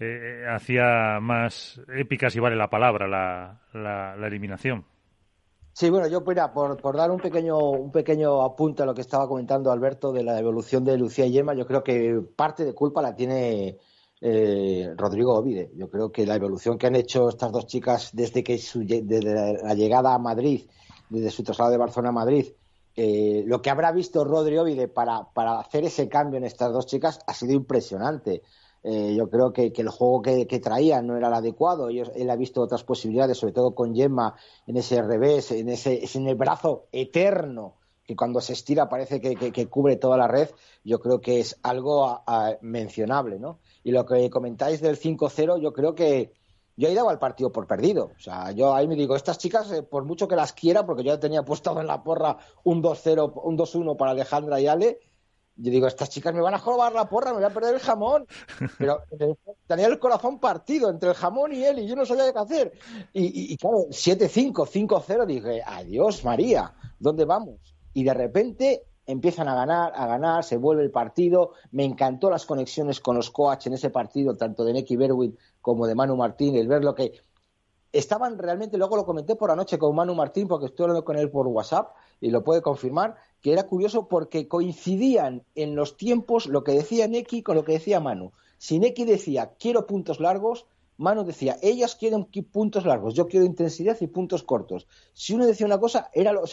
eh, hacía más épica, si vale la palabra, la, la eliminación. Sí, bueno, yo mira, por, por dar un pequeño, un pequeño apunte a lo que estaba comentando Alberto de la evolución de Lucía y Yema, yo creo que parte de culpa la tiene eh, Rodrigo Ovide. Yo creo que la evolución que han hecho estas dos chicas desde que desde la llegada a Madrid, desde su traslado de Barcelona a Madrid, eh, lo que habrá visto Rodrigo Ovide para, para hacer ese cambio en estas dos chicas ha sido impresionante. Eh, yo creo que, el juego que, que, traían no era el adecuado. él ha visto otras posibilidades, sobre todo con Gemma en ese revés, en ese en el brazo eterno que cuando se estira parece que, cubre toda la red. Yo creo que es algo mencionable, ¿no? Y lo que comentáis del 5-0, yo creo que yo he dado al partido por perdido. O sea, yo ahí me digo, estas chicas, eh, por mucho que las quiera, porque yo tenía puesto en la porra un 2-0, un 2-1 para Alejandra y Ale, yo digo, estas chicas me van a robar la porra, me voy a perder el jamón. *laughs* Pero tenía el corazón partido entre el jamón y él y yo no sabía qué hacer. Y, y, claro, 7-5, 5-0, dije, adiós María, ¿dónde vamos? Y de repente empiezan a ganar, a ganar, se vuelve el partido. Me encantó las conexiones con los coaches en ese partido, tanto de Neki Berwin como de Manu Martín, el ver lo que estaban realmente, luego lo comenté por anoche con Manu Martín, porque estoy hablando con él por WhatsApp y lo puede confirmar, que era curioso porque coincidían en los tiempos lo que decía Neki con lo que decía Manu. Si Neki decía quiero puntos largos, Manu decía ellas quieren puntos largos, yo quiero intensidad y puntos cortos. Si uno decía una cosa, era lo,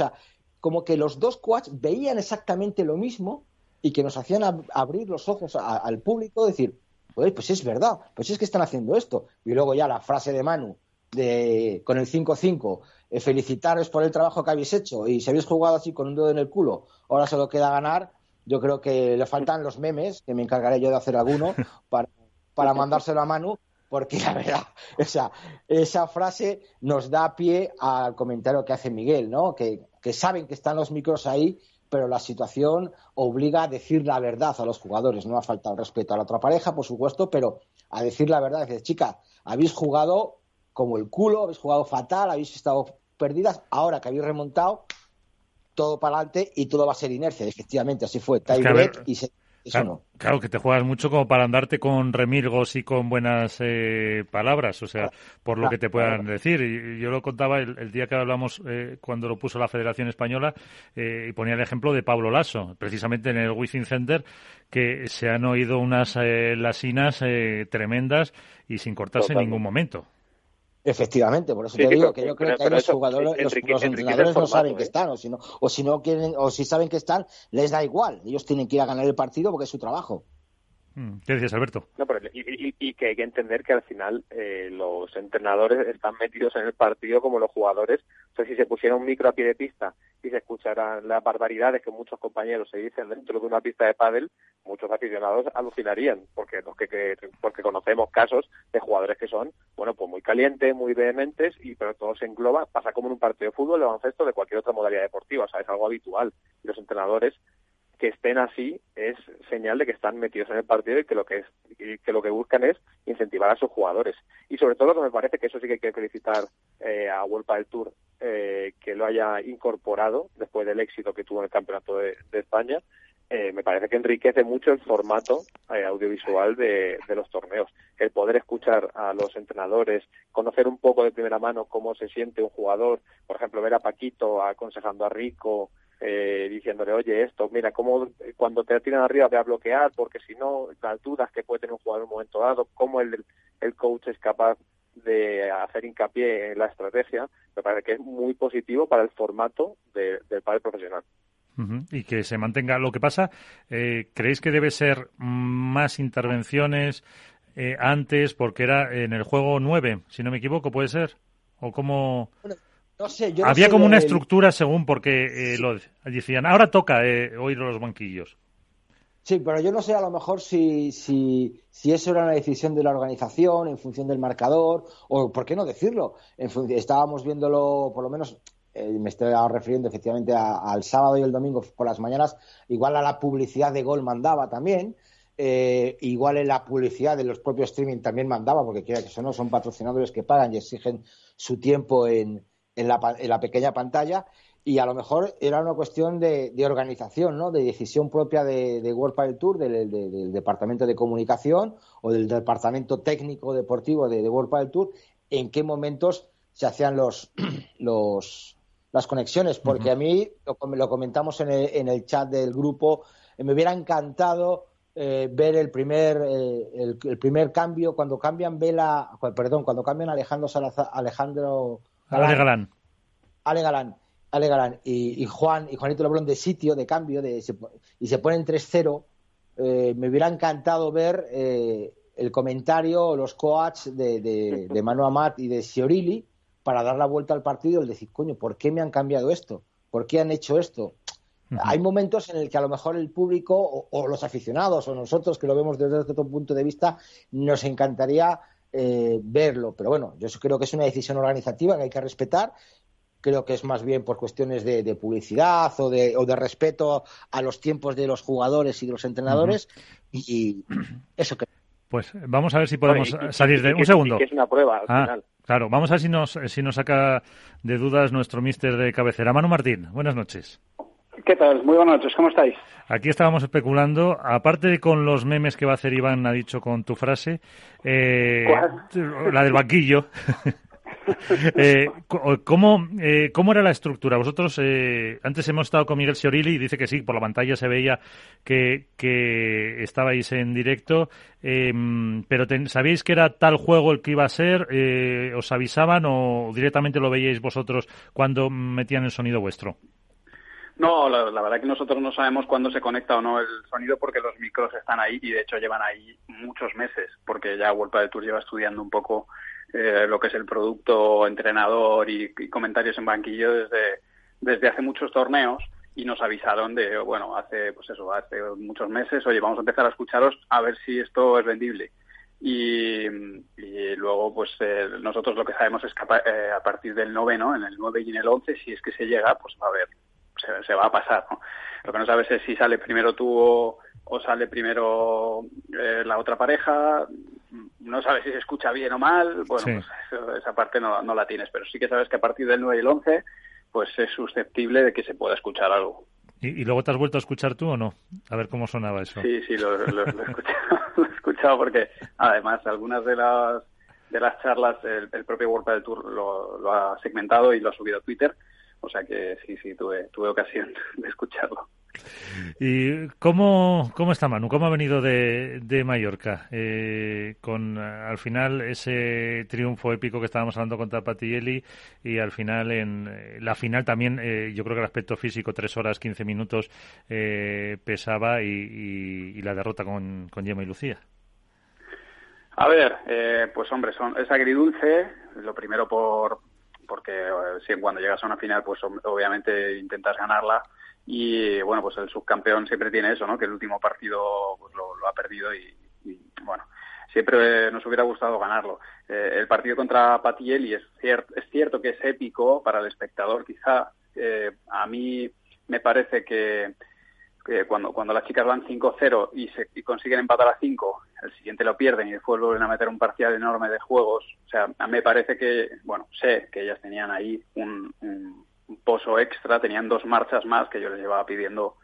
como que los dos coaches veían exactamente lo mismo y que nos hacían abrir los ojos al público, decir, pues, pues es verdad, pues es que están haciendo esto. Y luego ya la frase de Manu, de, con el 5-5, eh, felicitaros por el trabajo que habéis hecho y si habéis jugado así con un dedo en el culo, ahora solo queda ganar. Yo creo que le faltan los memes, que me encargaré yo de hacer alguno, *laughs* para, para mandárselo a Manu, porque la verdad, esa, esa frase nos da pie al comentario que hace Miguel, ¿no? Que, que saben que están los micros ahí, pero la situación obliga a decir la verdad a los jugadores. No ha faltado respeto a la otra pareja, por supuesto, pero a decir la verdad. Decir, chica, habéis jugado como el culo, habéis jugado fatal, habéis estado perdidas, ahora que habéis remontado, todo para adelante y todo va a ser inercia. Efectivamente, así fue. y se claro, que te juegas mucho como para andarte con remilgos y con buenas eh, palabras, o sea, por lo que te puedan decir. Y, yo lo contaba el, día que hablamos, eh, cuando lo puso la Federación Española, eh, y ponía el ejemplo de Pablo Lasso, precisamente en el Wizzing Center, que se han oído unas lasinas tremendas y sin cortarse en ningún momento. Efectivamente, por eso te digo que yo creo que los jugadores, los, entrenadores no saben que ¿eh? están, o si no, o si no quieren, o si saben que están, les da igual. Ellos tienen que ir a ganar el partido porque es su trabajo. Mm, ¿Qué dices, Alberto? Y, que hay que entender que al final eh, los entrenadores están metidos en el partido como los jugadores. O sea, si se pusiera un micro a pie de pista y se escucharan las barbaridades que muchos compañeros se dicen dentro de una pista de pádel, muchos aficionados alucinarían, porque los que, porque conocemos casos de jugadores que son, bueno, pues muy calientes, muy vehementes, y pero todo se engloba, pasa como en un partido de fútbol, de baloncesto, de cualquier otra modalidad deportiva, o sea, es algo habitual. Y los entrenadores que estén así es señal de que están metidos en el partido y que lo que es que lo que buscan es incentivar a sus jugadores. Y sobre todo lo que me parece que eso sí que hay que felicitar eh, a Vuelta del Tour eh, que lo haya incorporado después del éxito que tuvo en el campeonato de, España. Eh, me parece que enriquece mucho el formato audiovisual de, de, los torneos. El poder escuchar a los entrenadores, conocer un poco de primera mano cómo se siente un jugador, por ejemplo, ver a Paquito aconsejando a Rico, eh, diciéndole, oye, esto, mira, cómo cuando te tiran arriba te va a bloquear, porque si no, las dudas que puede tener un jugador en un momento dado, cómo el, el coach es capaz de hacer hincapié en la estrategia, me parece que es muy positivo para el formato del padre profesional. Y que se mantenga. Lo que pasa, eh, ¿creéis que debe ser más intervenciones eh, antes? Porque era en el juego 9, si no me equivoco, ¿puede ser? ¿O cómo...? Había como una estructura según porque eh, lo decían. Ahora toca eh, oír los banquillos. Sí, pero yo no sé a lo mejor si, si, si, eso era una decisión de la organización en función del marcador, o por qué no decirlo. En estábamos viéndolo, por lo menos, eh, me estoy refiriendo efectivamente al sábado y el domingo por las mañanas, igual a la publicidad de gol mandaba también, igual en la publicidad de los propios streaming también mandaba, porque quiera que eso no, son patrocinadores que pagan y exigen su tiempo en, en la, en la pequeña pantalla y a lo mejor era una cuestión de, de organización, ¿no? de decisión propia de, de World Padel Tour, del, departamento de comunicación o del departamento técnico deportivo de, World Padel Tour, en qué momentos se hacían los, *clears throat* los las conexiones, porque a mí, lo, comentamos en el, en el, chat del grupo, eh, me hubiera encantado eh, ver el primer, eh, el, primer cambio, cuando cambian Vela, perdón, cuando cambian Alejandro Alejandro Ale Galán. Ale Galán. Ale Galán y, Juan y Juanito Lebrón de sitio, de cambio, de, y se ponen 3-0, eh, me hubiera encantado ver eh, el comentario, los coaches de, de, de Manu Amat y de Siorilli para dar la vuelta al partido y decir, coño, ¿por qué me han cambiado esto? ¿Por qué han hecho esto? Hay momentos en el que a lo mejor el público o, o, los aficionados o nosotros que lo vemos desde otro punto de vista nos encantaría eh, verlo. Pero bueno, yo creo que es una decisión organizativa que hay que respetar. Creo que es más bien por cuestiones de, publicidad o de, o de, respeto a los tiempos de los jugadores y de los entrenadores. Y eso que. Pues vamos a ver si podemos salir de. un segundo. es una prueba al ah, final. Claro, vamos a ver si nos, si nos saca de dudas nuestro mister de cabecera. Manu Martín, buenas noches. ¿Qué tal? Muy buenas noches, ¿cómo estáis? Aquí estábamos especulando, aparte de con los memes que va a hacer Iván, ha dicho con tu frase, eh, la del banquillo. *laughs* eh, ¿cómo, eh, ¿Cómo era la estructura? Vosotros, eh, antes hemos estado con Miguel Siorilli y dice que sí, por la pantalla se veía que, que estabais en directo, em, pero ¿sabíais que era tal juego el que iba a ser? Eh, ¿Os avisaban o directamente lo veíais vosotros cuando metían el sonido vuestro? No, la, verdad que nosotros no sabemos cuándo se conecta o no el sonido porque los micros están ahí y de hecho llevan ahí muchos meses porque ya World de Tour lleva estudiando un poco eh, lo que es el producto, entrenador y, comentarios en banquillo desde, desde hace muchos torneos y nos avisaron de, bueno, hace, pues eso, hace muchos meses, oye, vamos a empezar a escucharos a ver si esto es vendible. Y, luego, pues eh, nosotros lo que sabemos es que a, eh, partir del noveno, en el 9 y en el 11, si es que se llega, pues va a haber se, va a pasar. ¿no? Lo que no sabes es si sale primero tú o, sale primero eh, la otra pareja. No sabes si se escucha bien o mal. Bueno, pues esa parte no, no la tienes, pero sí que sabes que a partir del 9 y el 11 pues es susceptible de que se pueda escuchar algo. ¿Y, luego te has vuelto a escuchar tú o no? A ver cómo sonaba eso. Sí, sí, lo, lo, he, *laughs* escuchado, lo he escuchado porque además algunas de las de las charlas el, propio World del Tour lo, lo, ha segmentado y lo ha subido a Twitter o sea que sí, sí, tuve, tuve ocasión *laughs* de escucharlo. ¿Y cómo, cómo está Manu? ¿Cómo ha venido de, de Mallorca? Eh, con al final ese triunfo épico que estábamos hablando contra Patielli y al final en eh, la final también eh, yo creo que el aspecto físico, tres horas, quince minutos, pesaba y, la derrota con, con Gemma y Lucía. A ver, pues hombre, son, es agridulce, lo primero por porque si cuando llegas a una final pues obviamente intentas ganarla y bueno, pues el subcampeón siempre tiene eso, ¿no? Que el último partido pues lo, ha perdido y, bueno, siempre nos hubiera gustado ganarlo. Eh, el partido contra Patielli es, cierto es cierto que es épico para el espectador, quizá. Eh, a mí me parece que, cuando, cuando las chicas van 5-0 y, y consiguen empatar a 5, el siguiente lo pierden y después vuelven a meter un parcial enorme de juegos. O sea, a me parece que, bueno, sé que ellas tenían ahí un un pozo extra, tenían dos marchas más que yo les llevaba pidiendo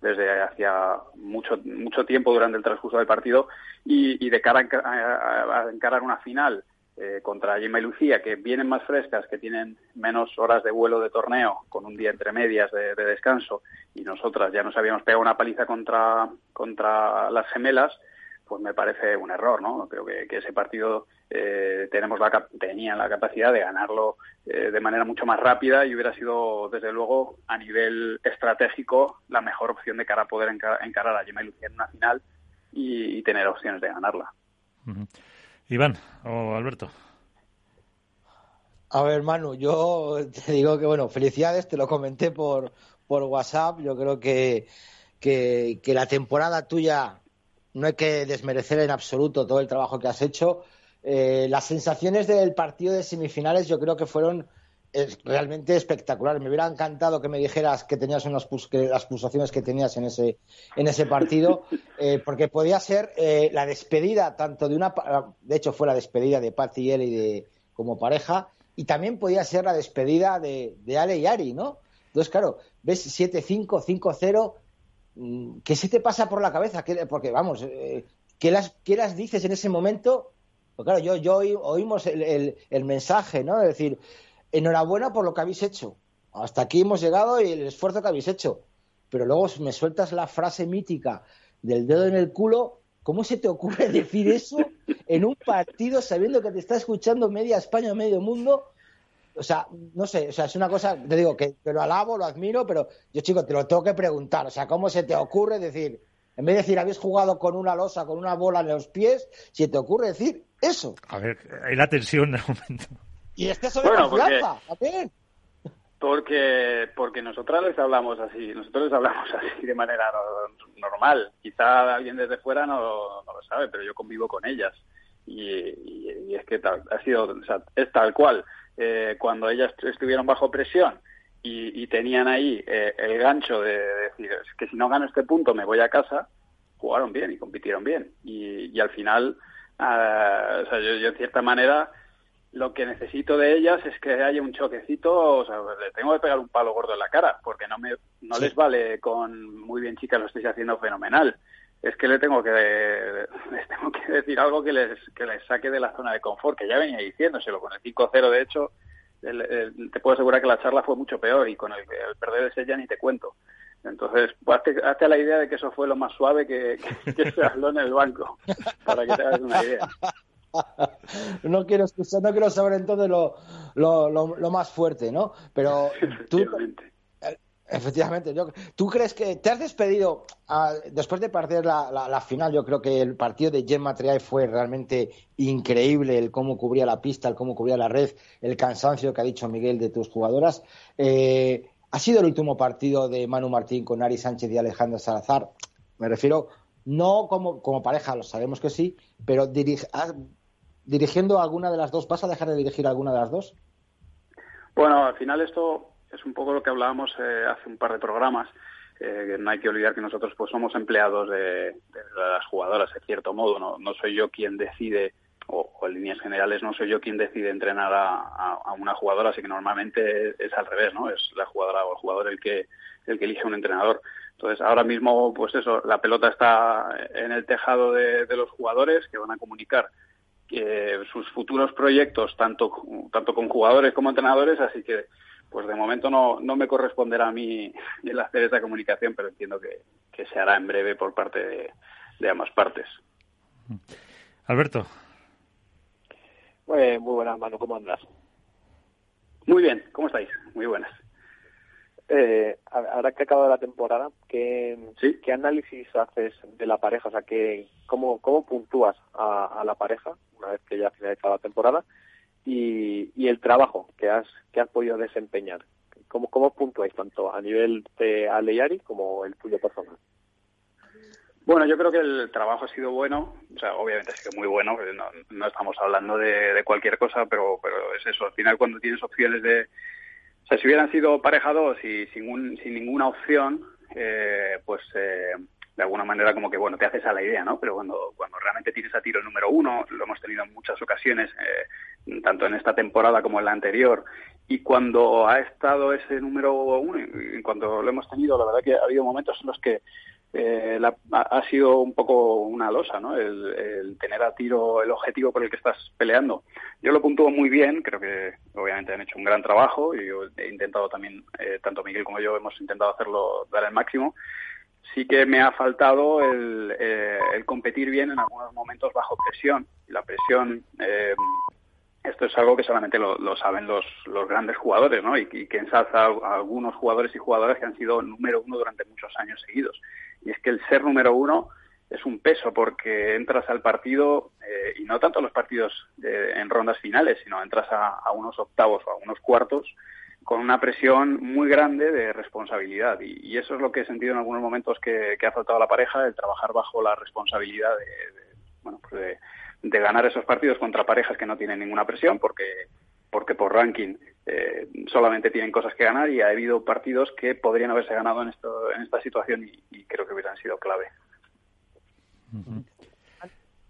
desde hacía mucho mucho tiempo durante el transcurso del partido y, de cara a, encarar una final eh, contra Gemma y Lucía que vienen más frescas, que tienen menos horas de vuelo de torneo con un día entre medias de, descanso y nosotras ya nos habíamos pegado una paliza contra contra las gemelas pues me parece un error, ¿no? Creo que, ese partido eh, tenemos la, tenían la capacidad de ganarlo eh, de manera mucho más rápida y hubiera sido, desde luego, a nivel estratégico, la mejor opción de cara a poder encarar a Gemma y Lucía en una final y, tener opciones de ganarla. Iván o Alberto. A ver, Manu, yo te digo que, bueno, felicidades, te lo comenté por, por WhatsApp. Yo creo que, que, la temporada tuya no hay que desmerecer en absoluto todo el trabajo que has hecho. Eh, las sensaciones del partido de semifinales yo creo que fueron eh, realmente espectaculares. Me hubiera encantado que me dijeras que tenías unas las pulsaciones que tenías en ese, en ese partido, *laughs* eh, porque podía ser la despedida tanto de una, de hecho fue la despedida de Pat y Eli de, como pareja, y también podía ser la despedida de, de Ale y Ari, ¿no? Entonces, claro, ves 7-5, 5-0, Mm, ¿qué se te pasa por la cabeza? Porque, vamos, eh, ¿qué, las, ¿qué las dices en ese momento? Pues claro, yo, yo oímos el, el, mensaje, ¿no? Es decir, enhorabuena por lo que habéis hecho. Hasta aquí hemos llegado y el esfuerzo que habéis hecho. Pero luego me sueltas la frase mítica del dedo en el culo. ¿Cómo se te ocurre *laughs* decir eso en un partido sabiendo que te está escuchando media España medio mundo? o sea, no sé, o sea, es una cosa, te digo que, lo alabo, lo admiro, pero yo, chico, te lo tengo que preguntar, o sea, ¿cómo se te ocurre decir, en vez de decir, habéis jugado con una losa, con una bola en los pies, si te ocurre decir eso? A ver, hay la tensión en el momento. Y este sobre bueno, confianza, también. Porque, porque nosotros les hablamos así, nosotros les hablamos *laughs* así de manera normal. Quizá alguien desde fuera no, lo sabe, pero yo convivo con ellas. Y, es que ha sido, o sea, es tal cual. Eh, cuando ellas estuvieron bajo presión y, tenían ahí eh, el gancho de, decir que si no gano este punto me voy a casa, jugaron bien y compitieron bien. Y, al final, ah, o sea, yo, yo, en cierta manera lo que necesito de ellas es que haya un choquecito, o sea, le tengo que pegar un palo gordo en la cara, porque no me no les vale con muy bien chicas lo estáis haciendo fenomenal es que le tengo que les tengo que decir algo que les que les saque de la zona de confort que ya venía diciéndoselo. Con el 5-0 de hecho te puedo asegurar que la charla fue mucho peor y con el, el perder ese ya ni te cuento. Entonces pues, hazte, la idea de que eso fue lo más suave que, que, se habló en el banco para que te hagas una idea *laughs* no quiero no quiero saber entonces lo, lo, lo, más fuerte no pero *laughs* tú Efectivamente, ¿tú crees que te has despedido ah, después de perder la, final? Yo creo que el partido de Gemma Triay fue realmente increíble, el cómo cubría la pista, el cómo cubría la red, el cansancio que ha dicho Miguel de tus jugadoras. Eh, ha sido el último partido de Manu Martín con Ari Sánchez y Alejandra Salazar. Me refiero no como, como pareja, lo sabemos que sí, pero ah, dirigiendo alguna de las dos, ¿vas a dejar de dirigir alguna de las dos? Bueno, al final esto es un poco lo que hablábamos eh, hace un par de programas. Eh, no hay que olvidar que nosotros pues somos empleados de, las jugadoras, de cierto modo. No, soy yo quien decide, o, en líneas generales, no soy yo quien decide entrenar a, una jugadora, así que normalmente es, al revés, ¿no? Es la jugadora o el jugador el que, el que elige un entrenador. Entonces, ahora mismo, pues eso, la pelota está en el tejado de los jugadores que van a comunicar sus futuros proyectos, tanto, tanto con jugadores como entrenadores, así que pues de momento no, no me corresponderá a mí *laughs* el hacer esa comunicación, pero entiendo que, se hará en breve por parte de, de ambas partes. Alberto. muy buenas, Manu, ¿cómo andas? Muy bien, ¿cómo estáis? Muy buenas. Eh, ahora que acaba la temporada, ¿qué, ¿qué análisis haces de la pareja? O sea, ¿qué, cómo, ¿cómo puntúas a, la pareja una vez que ya ha finalizado la temporada? Y, y el trabajo que has, que has podido desempeñar. ¿Cómo, cómo puntúas tanto a nivel de Aleyari como el tuyo personal? Bueno, yo creo que el trabajo ha sido bueno, o sea, obviamente ha sido muy bueno, no, no estamos hablando de, de, cualquier cosa, pero, pero es eso, al final cuando tienes opciones de, sea, si hubieran sido pareja dos y sin, sin ninguna opción, eh, pues eh, de alguna manera como que, bueno, te haces a la idea, ¿no? Pero cuando, cuando realmente tienes a tiro el número uno, lo hemos tenido en muchas ocasiones, eh, tanto en esta temporada como en la anterior, y cuando ha estado ese número uno, y cuando lo hemos tenido, la verdad que ha habido momentos en los que eh, ha, sido un poco una losa, ¿no? El, tener a tiro el objetivo por el que estás peleando. Yo lo puntúo muy bien, creo que obviamente han hecho un gran trabajo y he intentado también, eh, tanto Miguel como yo hemos intentado hacerlo, dar el máximo. Sí que me ha faltado el, eh, competir bien en algunos momentos bajo presión. La presión esto es algo que solamente lo, saben los, los, grandes jugadores, ¿no? Y, que ensalza a algunos jugadores y jugadoras que han sido número uno durante muchos años seguidos. Y es que el ser número uno es un peso porque entras al partido, eh, y no tanto a los partidos eh, en rondas finales, sino entras a, unos octavos o a unos cuartos con una presión muy grande de responsabilidad. Y, eso es lo que he sentido en algunos momentos que, ha faltado a la pareja, el trabajar bajo la responsabilidad de, bueno, pues de de ganar esos partidos contra parejas que no tienen ninguna presión porque porque por ranking eh, solamente tienen cosas que ganar y ha habido partidos que podrían haberse ganado en esto en esta situación y, creo que hubieran sido clave.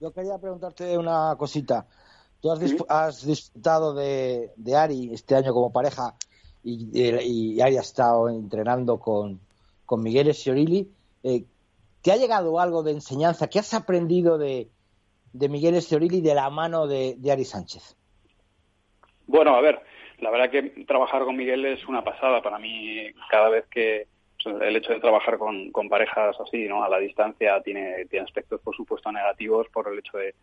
Yo quería preguntarte una cosita. Tú has, disfrutado de, Ari este año como pareja y, y, Ari ha estado entrenando con, con Miguel Esciorili. Eh, ¿Te ha llegado algo de enseñanza? ¿Qué has aprendido de, de Miguel Estorili de la mano de, Ari Sánchez? Bueno, a ver, la verdad que trabajar con Miguel es una pasada para mí. Cada vez que el hecho de trabajar con, parejas así, ¿no? A la distancia tiene, tiene aspectos, por supuesto, negativos por el hecho de,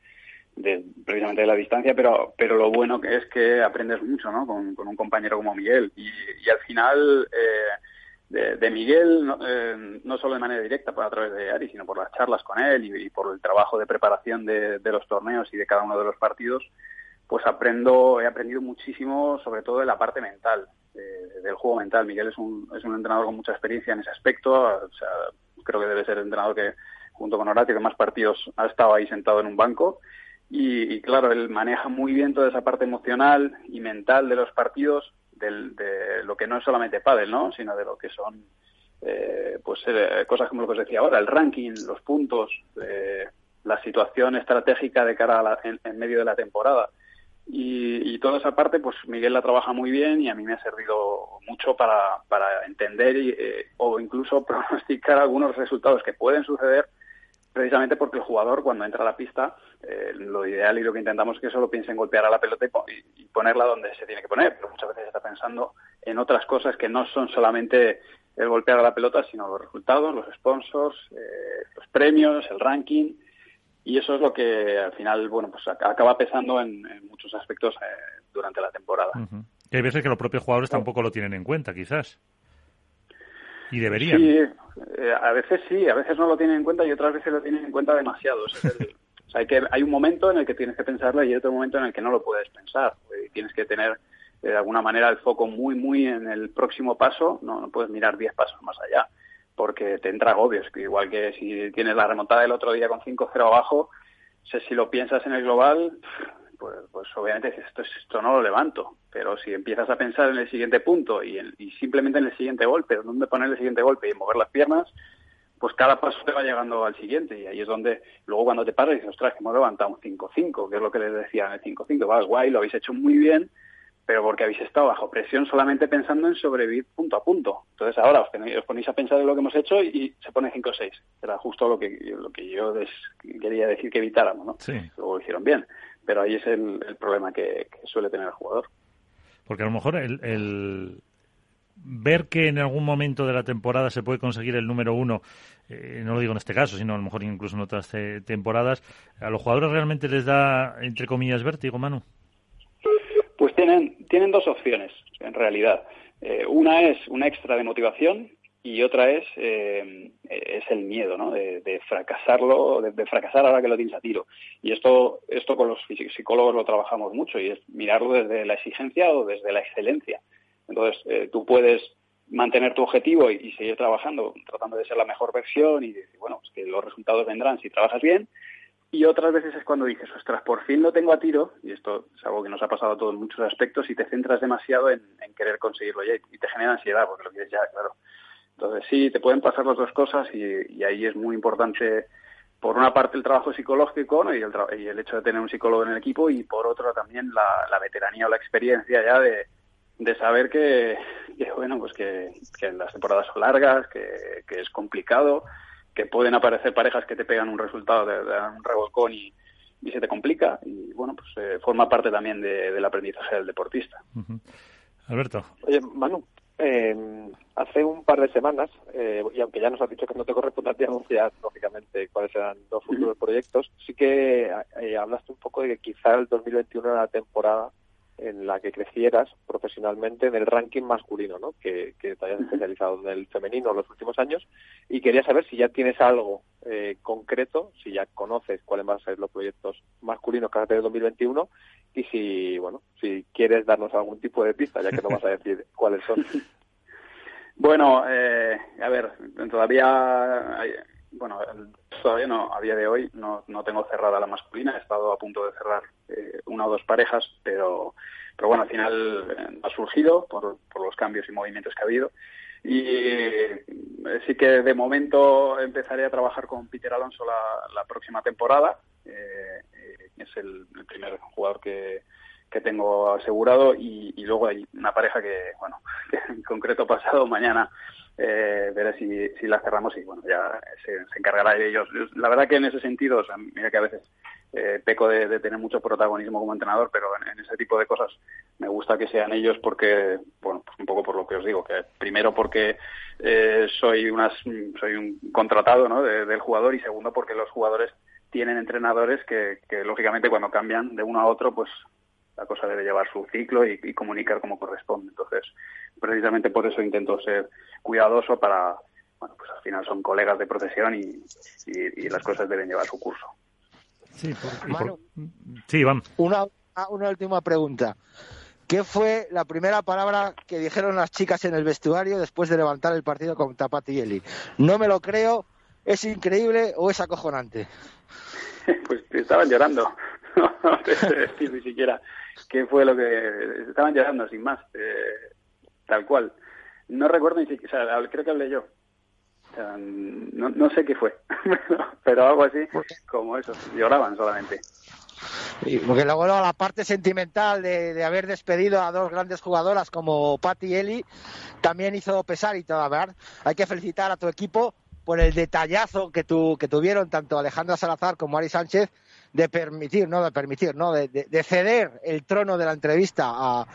precisamente de la distancia, pero, pero lo bueno que es que aprendes mucho, ¿no? Con, un compañero como Miguel. Y, y al final, eh, de, Miguel, eh, no, solo de manera directa a través de Ari, sino por las charlas con él y, por el trabajo de preparación de, los torneos y de cada uno de los partidos, pues aprendo, he aprendido muchísimo, sobre todo de la parte mental, del juego mental. Miguel es un, es un entrenador con mucha experiencia en ese aspecto, o sea, creo que debe ser el entrenador que, junto con Horatio, que más partidos ha estado ahí sentado en un banco. Y, y claro, él maneja muy bien toda esa parte emocional y mental de los partidos de lo que no es solamente pádel, ¿no? Sino de lo que son eh, pues eh, cosas como lo que os decía ahora, el ranking, los puntos, eh, la situación estratégica de cara a en, medio de la temporada. Y, toda esa parte, pues Miguel la trabaja muy bien y a mí me ha servido mucho para, para entender y, o incluso *laughs* pronosticar algunos resultados que pueden suceder precisamente porque el jugador cuando entra a la pista eh, lo ideal y lo que intentamos es que solo piense en golpear a la pelota y, ponerla donde se tiene que poner, pero muchas veces está pensando en otras cosas que no son solamente el golpear a la pelota, sino los resultados, los sponsors, eh, los premios, el ranking, y eso es lo que al final, bueno, pues acaba pesando en, muchos aspectos eh, durante la temporada. Y hay veces que los propios jugadores tampoco lo tienen en cuenta, quizás. Y deberían. Sí, eh, a veces sí, a veces no lo tienen en cuenta y otras veces lo tienen en cuenta demasiado. o sea, hay, que, hay un momento en el que tienes que pensarlo y otro momento en el que no lo puedes pensar. Y tienes que tener eh, de alguna manera el foco muy, muy en el próximo paso. No, no puedes mirar 10 pasos más allá porque te entra agobios. Igual que si tienes la remontada del otro día con 5-0 abajo, si lo piensas en el global, pues, pues obviamente esto, esto no lo levanto. Pero si empiezas a pensar en el siguiente punto y, y simplemente en el siguiente golpe, dónde poner el siguiente golpe y mover las piernas, pues cada paso te va llegando al siguiente. Y ahí es donde luego cuando te paras dices, ostras, que hemos levantado un 5-5, que es lo que les decía en el 5-5. Va, guay, lo habéis hecho muy bien, pero porque habéis estado bajo presión solamente pensando en sobrevivir punto a punto. Entonces ahora os, ponéis a pensar en lo que hemos hecho y, se pone 5-6. Era justo lo que, lo que yo quería decir que evitáramos, ¿no? Sí. Luego lo hicieron bien pero ahí es el, problema que, suele tener el jugador. Porque a lo mejor el, ver que en algún momento de la temporada se puede conseguir el número uno, eh, no lo digo en este caso, sino a lo mejor incluso en otras temporadas, ¿a los jugadores realmente les da, entre comillas, vértigo, Manu? Pues tienen, tienen dos opciones, en realidad. Eh, una es una extra de motivación y otra es, eh, es el miedo, ¿no? De, fracasarlo, de, fracasar ahora que lo tienes a tiro. Y esto, esto con los psicólogos lo trabajamos mucho y es mirarlo desde la exigencia o desde la excelencia. Entonces, eh, tú puedes mantener tu objetivo y, seguir trabajando, tratando de ser la mejor versión y decir, bueno, pues que los resultados vendrán si trabajas bien. Y otras veces es cuando dices, ostras, por fin lo tengo a tiro, y esto es algo que nos ha pasado a todos en muchos aspectos, y te centras demasiado en, querer conseguirlo ya y te genera ansiedad porque lo quieres ya, claro. Entonces sí, te pueden pasar las dos cosas y, ahí es muy importante, por una parte, el trabajo psicológico y, el hecho de tener un psicólogo en el equipo y por otra también la, veteranía o la experiencia ya de, saber que, bueno, pues que, las temporadas son largas, que, es complicado, que pueden aparecer parejas que te pegan un resultado de, un revolcón y, se te complica y bueno, pues eh, forma parte también del aprendizaje del deportista. Alberto. Oye, Manu, eh, hace un par de semanas, eh, y aunque ya nos has dicho que no te corresponde a ti anunciar, lógicamente, cuáles serán los futuros proyectos, sí que eh, hablaste un poco de que quizá el 2021 era la temporada en la que crecieras profesionalmente en el ranking masculino, ¿no? Que, que te hayas especializado en el femenino en los últimos años y quería saber si ya tienes algo eh, concreto, si ya conoces cuáles van a ser los proyectos masculinos que vas a tener en 2021 y si, bueno, si quieres darnos algún tipo de pista, ya que no vas a decir *laughs* cuáles son. Bueno, eh, a ver, todavía, bueno, todavía no, a día de hoy no, no tengo cerrada la masculina, he estado a punto de cerrar eh, una o dos parejas, pero, pero bueno, al final eh, ha surgido por, por los cambios y movimientos que ha habido. Y eh, sí que de momento empezaré a trabajar con Peter Alonso la, la próxima temporada. Eh, es el, primer jugador que, que tengo asegurado y, y, luego hay una pareja que, bueno, *laughs* que en concreto pasado mañana eh, veré si, si la cerramos y bueno, ya se, encargará de ellos. La verdad que en ese sentido, o sea, mira que a veces eh, peco de, tener mucho protagonismo como entrenador, pero en, ese tipo de cosas me gusta que sean ellos porque, bueno, pues un poco por lo que os digo, que primero porque eh, soy, unas, soy un contratado ¿no? del jugador y segundo porque los jugadores tienen entrenadores que, que lógicamente cuando cambian de uno a otro, pues la cosa debe llevar su ciclo y, comunicar como corresponde. Entonces, precisamente por eso intento ser cuidadoso para, bueno, pues al final son colegas de profesión y, las cosas deben llevar su curso. Sí, sí vamos. Una, una última pregunta. ¿Qué fue la primera palabra que dijeron las chicas en el vestuario después de levantar el partido con Tapati No me lo creo, es increíble o es acojonante. *laughs* Pues estaban llorando. *laughs* no te sé decir ni siquiera qué fue lo que estaban llorando sin más eh, tal cual. No recuerdo ni siquiera o sea, creo que hablé yo. No, no sé qué fue *laughs* pero algo así como eso lloraban solamente. Porque luego la parte sentimental de, de, haber despedido a dos grandes jugadoras como Patti y Eli también hizo pesar y todo, ¿verdad? Hay que felicitar a tu equipo por el detallazo que, tu, que tuvieron tanto Alejandra Salazar como Ari Sánchez de permitir, no de permitir, no de, de, ceder el trono de la entrevista a,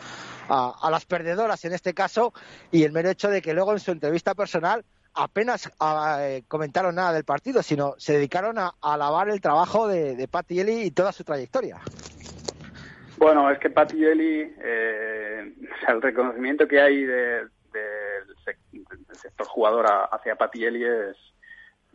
a, las perdedoras en este caso y el mero hecho de que luego en su entrevista personal apenas eh, comentaron nada del partido, sino se dedicaron a, alabar el trabajo de, de Patti Eli y toda su trayectoria. Bueno, es que Patti Eli, eh, el reconocimiento que hay del sector jugador hacia Patti Eli es,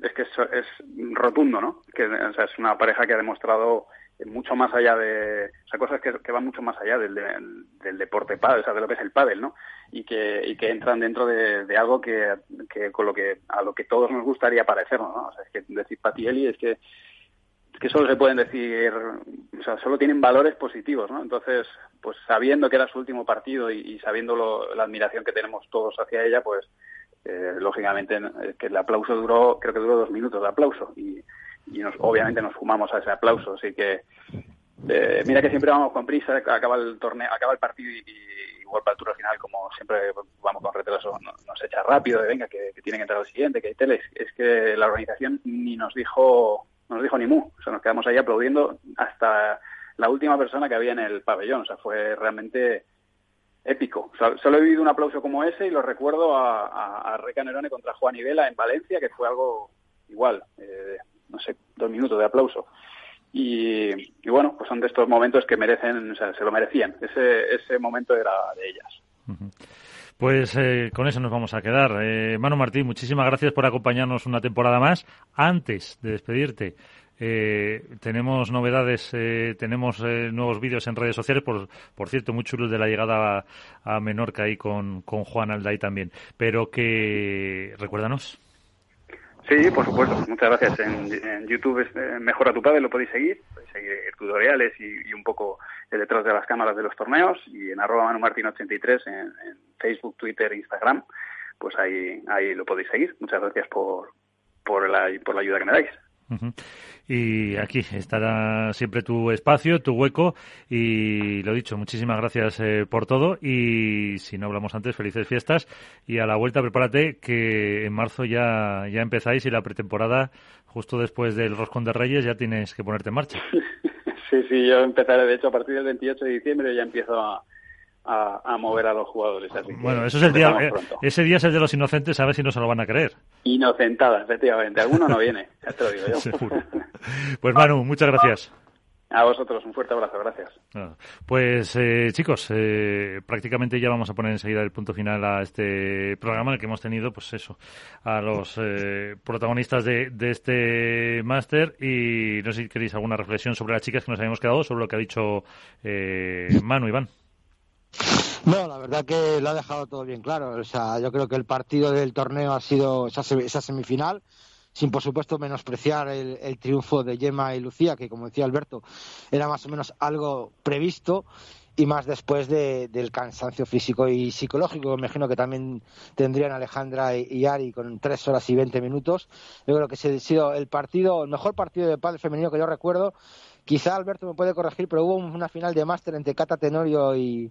es que es, es, rotundo, ¿no? Que o sea, es una pareja que ha demostrado mucho más allá de, o sea, cosas que, que van mucho más allá del, del, deporte pádel, o sea, de lo que es el pádel, ¿no? Y que, y que entran dentro de, de algo que, que, con lo que, a lo que todos nos gustaría parecernos, ¿no? O sea, es que decir Patielli es que, es que solo se pueden decir, o sea, solo tienen valores positivos, ¿no? Entonces, pues sabiendo que era su último partido y, y sabiendo lo, la admiración que tenemos todos hacia ella, pues, eh, lógicamente que el aplauso duró, creo que duró dos minutos de aplauso y, y nos, obviamente nos fumamos a ese aplauso, así que eh, mira que siempre vamos con prisa, acaba el torneo, acaba el partido y, igual para el tour final, como siempre vamos con retraso, nos, echa rápido de venga que, tiene que entrar al siguiente, que hay teles. Es que la organización ni nos dijo, no nos dijo ni mu, o sea, nos quedamos ahí aplaudiendo hasta la última persona que había en el pabellón, o sea, fue realmente épico. Solo he vivido un aplauso como ese y lo recuerdo a, a, a contra Juan Ibela en Valencia, que fue algo igual, eh, no sé, dos minutos de aplauso. Y, y, bueno, pues son de estos momentos que merecen, o sea, se lo merecían. Ese, ese momento era de ellas. Pues eh, con eso nos vamos a quedar. Eh, Manu Martín, muchísimas gracias por acompañarnos una temporada más. Antes de despedirte, eh, tenemos novedades, eh, tenemos eh, nuevos vídeos en redes sociales, por, por cierto, muy chulos de la llegada a, Menorca ahí con, con Juan Alday también. Pero que, recuérdanos. Sí, por supuesto. Muchas gracias. En, YouTube es eh, Mejora tu Padre, lo podéis seguir. Podéis seguir tutoriales y, un poco detrás de las cámaras de los torneos. Y en arroba manumartin83 en, en Facebook, Twitter, Instagram, pues ahí, ahí lo podéis seguir. Muchas gracias por, por, la, por la ayuda que me dais. Y aquí estará siempre tu espacio, tu hueco. Y lo dicho, muchísimas gracias eh, por todo. Y si no hablamos antes, felices fiestas. Y a la vuelta prepárate que en marzo ya, ya empezáis y la pretemporada justo después del Roscón de Reyes ya tienes que ponerte en marcha. *laughs* Sí, sí, yo empezaré. De hecho a partir del 28 de diciembre ya empiezo a, a, a, mover a los jugadores. Así bueno, eso es el día, eh, ese día es el de los inocentes, a ver si no se lo van a creer. Inocentada, efectivamente. Alguno no viene, ya te lo digo yo. *laughs* Seguro. Pues Manu, muchas gracias. A vosotros, un fuerte abrazo, gracias. Pues eh, chicos, eh, prácticamente ya vamos a poner enseguida el punto final a este programa en el que hemos tenido, pues eso, a los eh, protagonistas de, de este máster y no sé si queréis alguna reflexión sobre las chicas que nos habíamos quedado, sobre lo que ha dicho eh, Manu, Iván. No, la verdad que lo ha dejado todo bien claro. O sea, yo creo que el partido del torneo ha sido esa, semifinal, sin por supuesto menospreciar el, el, triunfo de Gemma y Lucía, que como decía Alberto, era más o menos algo previsto y más después de, del cansancio físico y psicológico, me imagino que también tendrían Alejandra y, y Ari con tres horas y veinte minutos. Yo creo que ese ha sido el partido, el mejor partido de padre femenino que yo recuerdo. Quizá Alberto me puede corregir, pero hubo una final de máster entre Cata Tenorio y,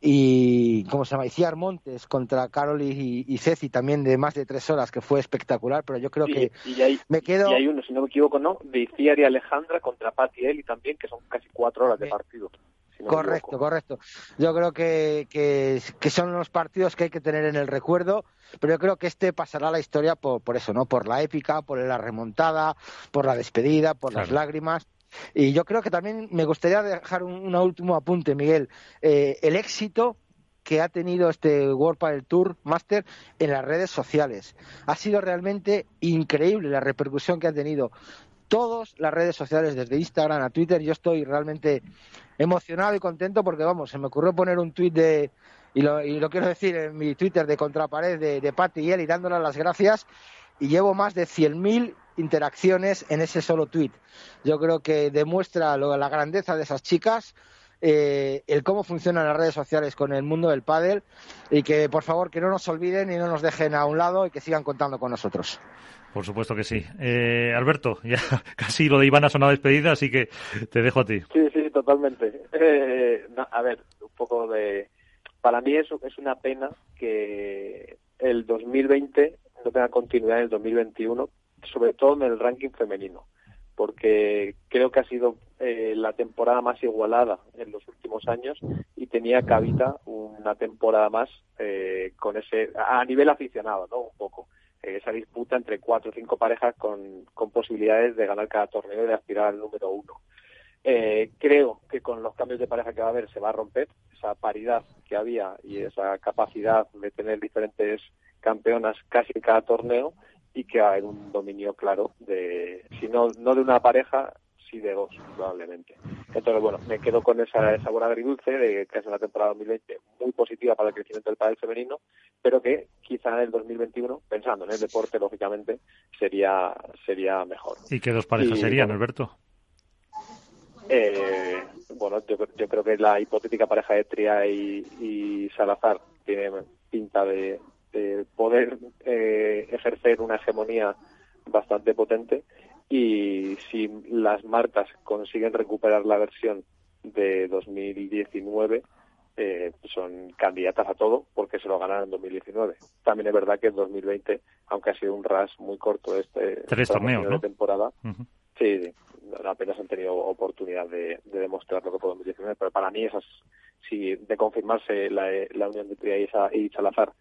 y ¿cómo se llama? Iciar Montes contra Carol y, y, Ceci también de más de tres horas que fue espectacular pero yo creo que y, y hay, me quedo y hay uno si no me equivoco no de Iciar y Alejandra contra Patti Eli también que son casi cuatro horas de partido si no correcto correcto. Yo creo que, que, que son los partidos que hay que tener en el recuerdo pero yo creo que este pasará a la historia por, por eso no por la épica por la remontada por la despedida por claro. las lágrimas y yo creo que también me gustaría dejar un, último apunte, Miguel. Eh, el éxito que ha tenido este World Padel Tour Master en las redes sociales. Ha sido realmente increíble la repercusión que ha tenido. Todas las redes sociales, desde Instagram a Twitter, yo estoy realmente emocionado y contento porque, vamos, se me ocurrió poner un tuit de, y lo, y lo quiero decir en mi Twitter de contrapared de, de Patti y él y dándole las gracias y llevo más de 100.000 interacciones en ese solo tweet. Yo creo que demuestra lo, la grandeza de esas chicas, eh, el cómo funcionan las redes sociales con el mundo del pádel y que por favor que no nos olviden y no nos dejen a un lado y que sigan contando con nosotros. Por supuesto que sí. Eh, Alberto, *laughs* ya casi lo de Iván ha sonado despedida, así que te dejo a ti. Sí, sí, totalmente. Eh, no, a ver, un poco de... Para mí es, es una pena que el 2020 no tenga continuidad en el 2021 sobre todo en el ranking femenino, porque creo que ha sido eh, la temporada más igualada en los últimos años y tenía cabida una temporada más eh, con ese a nivel aficionado, ¿no? Un poco eh, esa disputa entre cuatro o cinco parejas con, con posibilidades de ganar cada torneo y de aspirar al número uno. Eh, creo que con los cambios de pareja que va a haber se va a romper esa paridad que había y esa capacidad de tener diferentes campeonas casi en cada torneo y que haber un dominio claro de, si no, no de una pareja, sí de dos, probablemente. Entonces, bueno, me quedo con esa sabor agridulce de que es una temporada 2020 muy positiva para el crecimiento del pádel femenino, pero que quizá en el 2021, pensando en el deporte, lógicamente, sería, sería mejor. ¿Y qué dos parejas y, serían, bueno, Alberto? Eh, bueno, yo, yo, creo que la hipotética pareja de Tria y, y Salazar tiene pinta de, de poder eh, ejercer una hegemonía bastante potente y si las marcas consiguen recuperar la versión de 2019 eh, son candidatas a todo porque se lo ganaron en 2019. También es verdad que en 2020, aunque ha sido un ras muy corto este tres torneos temporada, uh -huh. sí, apenas han tenido oportunidad de, de, demostrar lo que fue 2019, pero para mí esas si de confirmarse la, la unión de Tria y Salazar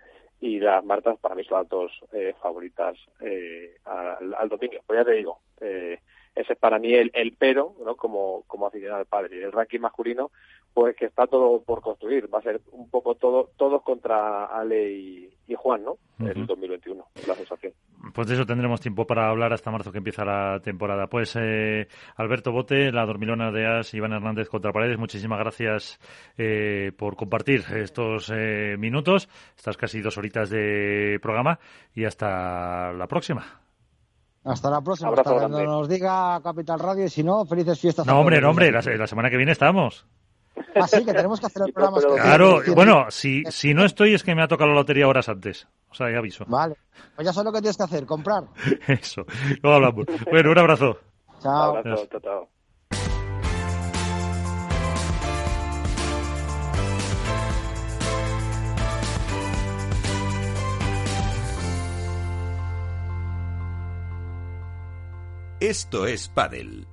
y las Martas para mí son las dos eh, favoritas eh, al, dominio. Pues ya te digo, eh, ese es para mí el, el pero, ¿no? Como, como aficionado al padre. El ranking masculino, pues que está todo por construir. Va a ser un poco todo, todos contra Ale y, Juan, ¿no? El 2021, la sensación. Pues de eso tendremos tiempo para hablar hasta marzo que empieza la temporada. Pues eh, Alberto Bote, la dormilona de As, Iván Hernández contra Paredes, muchísimas gracias eh, por compartir estos eh, minutos, estas casi dos horitas de programa y hasta la próxima. Hasta la próxima. hasta cuando nos diga Capital Radio y si no, felices fiestas. No, hombre, no, hombre, la, semana que viene estamos. Así ah, que tenemos que hacer el programa. claro, bueno, si, si no estoy es que me ha tocado la lotería horas antes. O sea, ya aviso. Vale. Pues ya sabes lo que tienes que hacer, comprar. *laughs* Eso. Luego hablamos. Bueno, un abrazo. Chao. chao, chao. Esto es Paddle.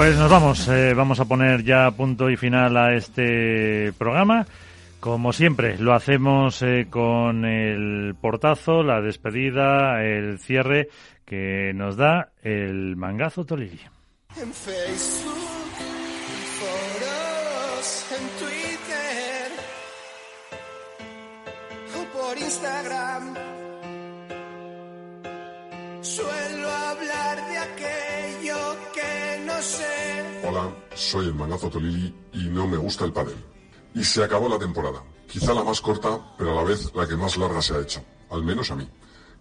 Pues nos vamos, eh, vamos a poner ya punto y final a este programa. Como siempre, lo hacemos eh, con el portazo, la despedida, el cierre que nos da el mangazo Tolili. En Facebook, en Twitter o por Instagram. Hola, soy el Mangazo Tolili y no me gusta el pádel. Y se acabó la temporada. Quizá la más corta, pero a la vez la que más larga se ha hecho. Al menos a mí.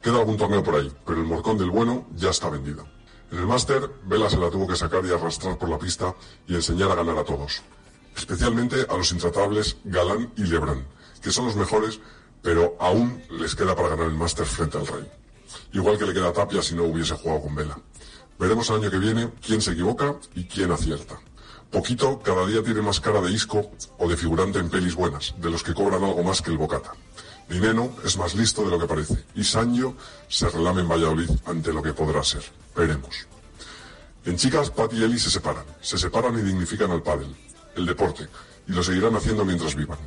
Queda algún torneo por ahí, pero el morcón del bueno ya está vendido. En el máster, Vela se la tuvo que sacar y arrastrar por la pista y enseñar a ganar a todos. Especialmente a los intratables Galán y Lebrán, que son los mejores, pero aún les queda para ganar el máster frente al rey igual que le queda a Tapia si no hubiese jugado con Vela. Veremos el año que viene quién se equivoca y quién acierta. Poquito cada día tiene más cara de isco o de figurante en pelis buenas, de los que cobran algo más que el bocata. Dineno es más listo de lo que parece y Sancho se relame en Valladolid ante lo que podrá ser. Veremos. En chicas, Pat y Eli se separan. Se separan y dignifican al pádel, el deporte, y lo seguirán haciendo mientras vivan.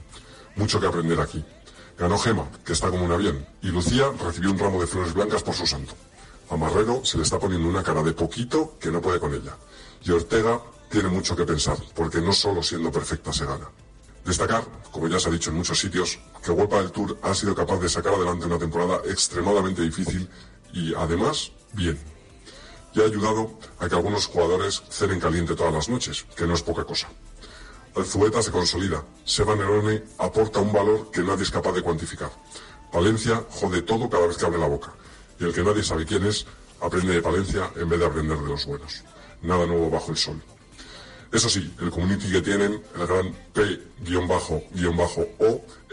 Mucho que aprender aquí. Ganó Gema, que está como una bien, y Lucía recibió un ramo de flores blancas por su santo. A Marrero se le está poniendo una cara de poquito que no puede con ella. Y Ortega tiene mucho que pensar, porque no solo siendo perfecta se gana. Destacar, como ya se ha dicho en muchos sitios, que Huelpa del Tour ha sido capaz de sacar adelante una temporada extremadamente difícil y, además, bien. Y ha ayudado a que algunos jugadores cenen caliente todas las noches, que no es poca cosa. Alzueta se consolida. Seba Nerone aporta un valor que nadie es capaz de cuantificar. Palencia jode todo cada vez que abre la boca. Y el que nadie sabe quién es, aprende de Palencia en vez de aprender de los buenos. Nada nuevo bajo el sol. Eso sí, el community que tienen, el gran P-O,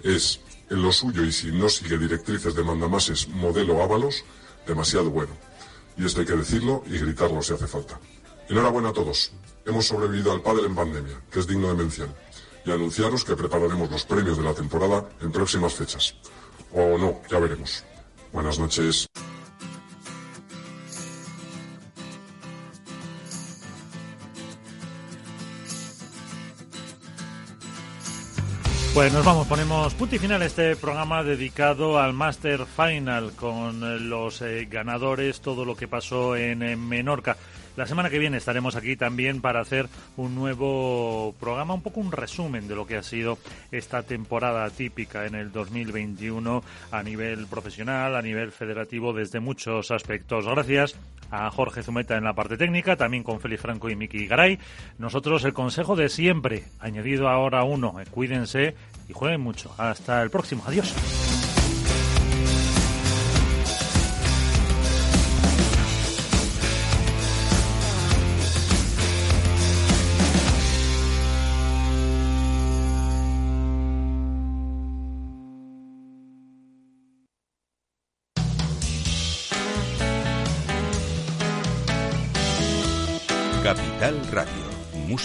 es en lo suyo y si no sigue directrices de mandamases modelo Ábalos, demasiado bueno. Y esto hay que decirlo y gritarlo si hace falta. Enhorabuena a todos hemos sobrevivido al pádel en pandemia, que es digno de mención, y anunciaros que prepararemos los premios de la temporada en próximas fechas. O no, ya veremos. Buenas noches. Pues nos vamos, ponemos punto y final a este programa dedicado al Master Final con los eh, ganadores, todo lo que pasó en Menorca. La semana que viene estaremos aquí también para hacer un nuevo programa, un poco un resumen de lo que ha sido esta temporada típica en el 2021 a nivel profesional, a nivel federativo, desde muchos aspectos. Gracias a Jorge Zumeta en la parte técnica, también con Félix Franco y Miki Garay. Nosotros el consejo de siempre, añadido ahora uno, cuídense y jueguen mucho. Hasta el próximo. Adiós.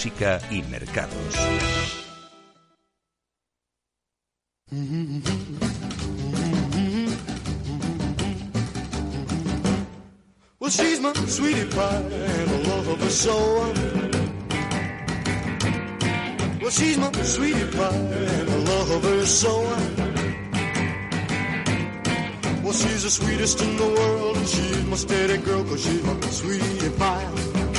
música y mercados. Well, she's my sweetie pie and the love of her soul. Well, she's my sweetie pie and the love of her soul. Well, she's the sweetest in the world and she's my steady girl cause she's my sweetie pie.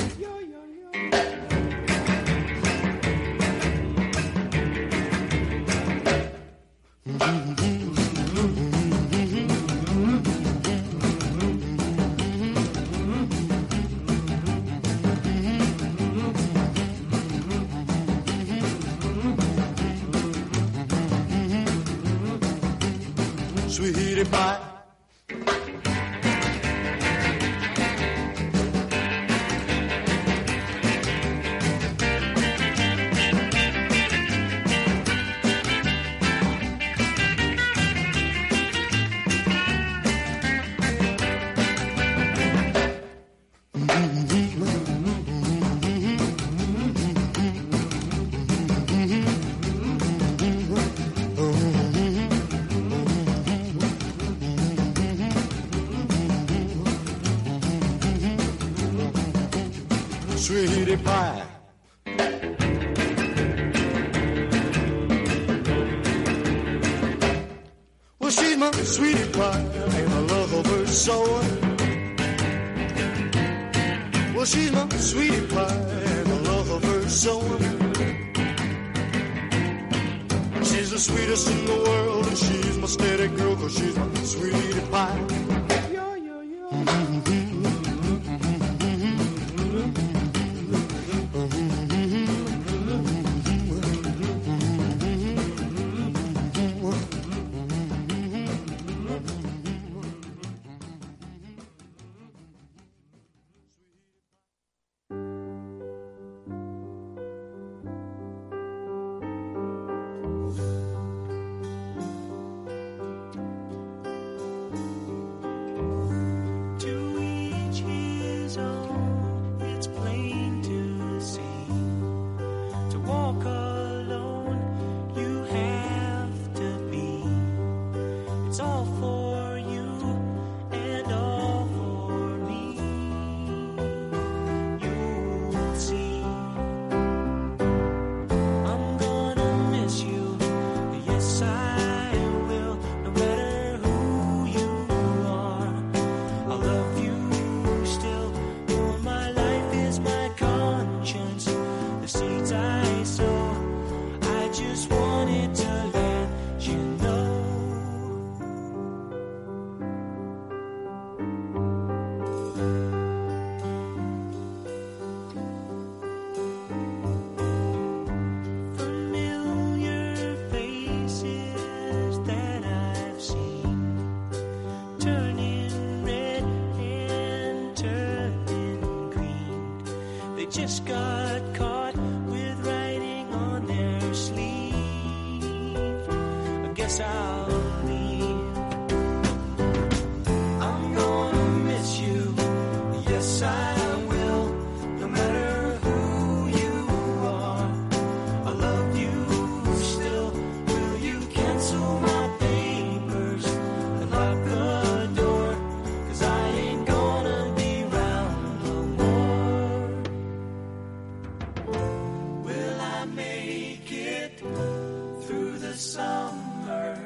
Make it through the summer,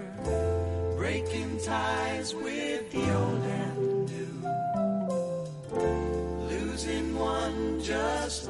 breaking ties with the old and new, losing one just.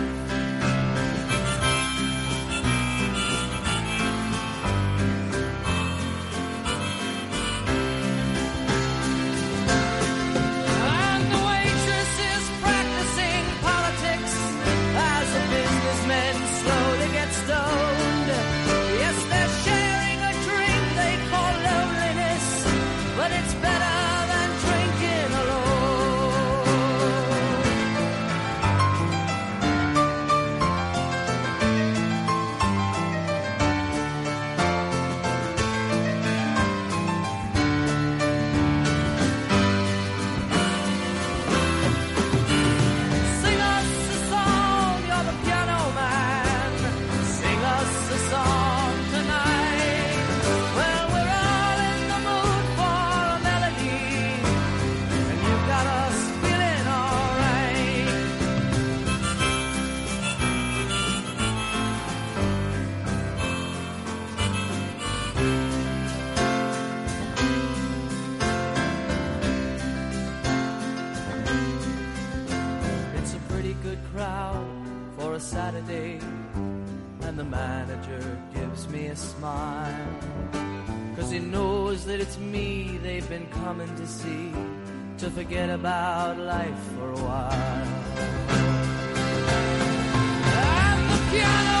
a smile. Cause he knows that it's me they've been coming to see, to forget about life for a while. And the piano!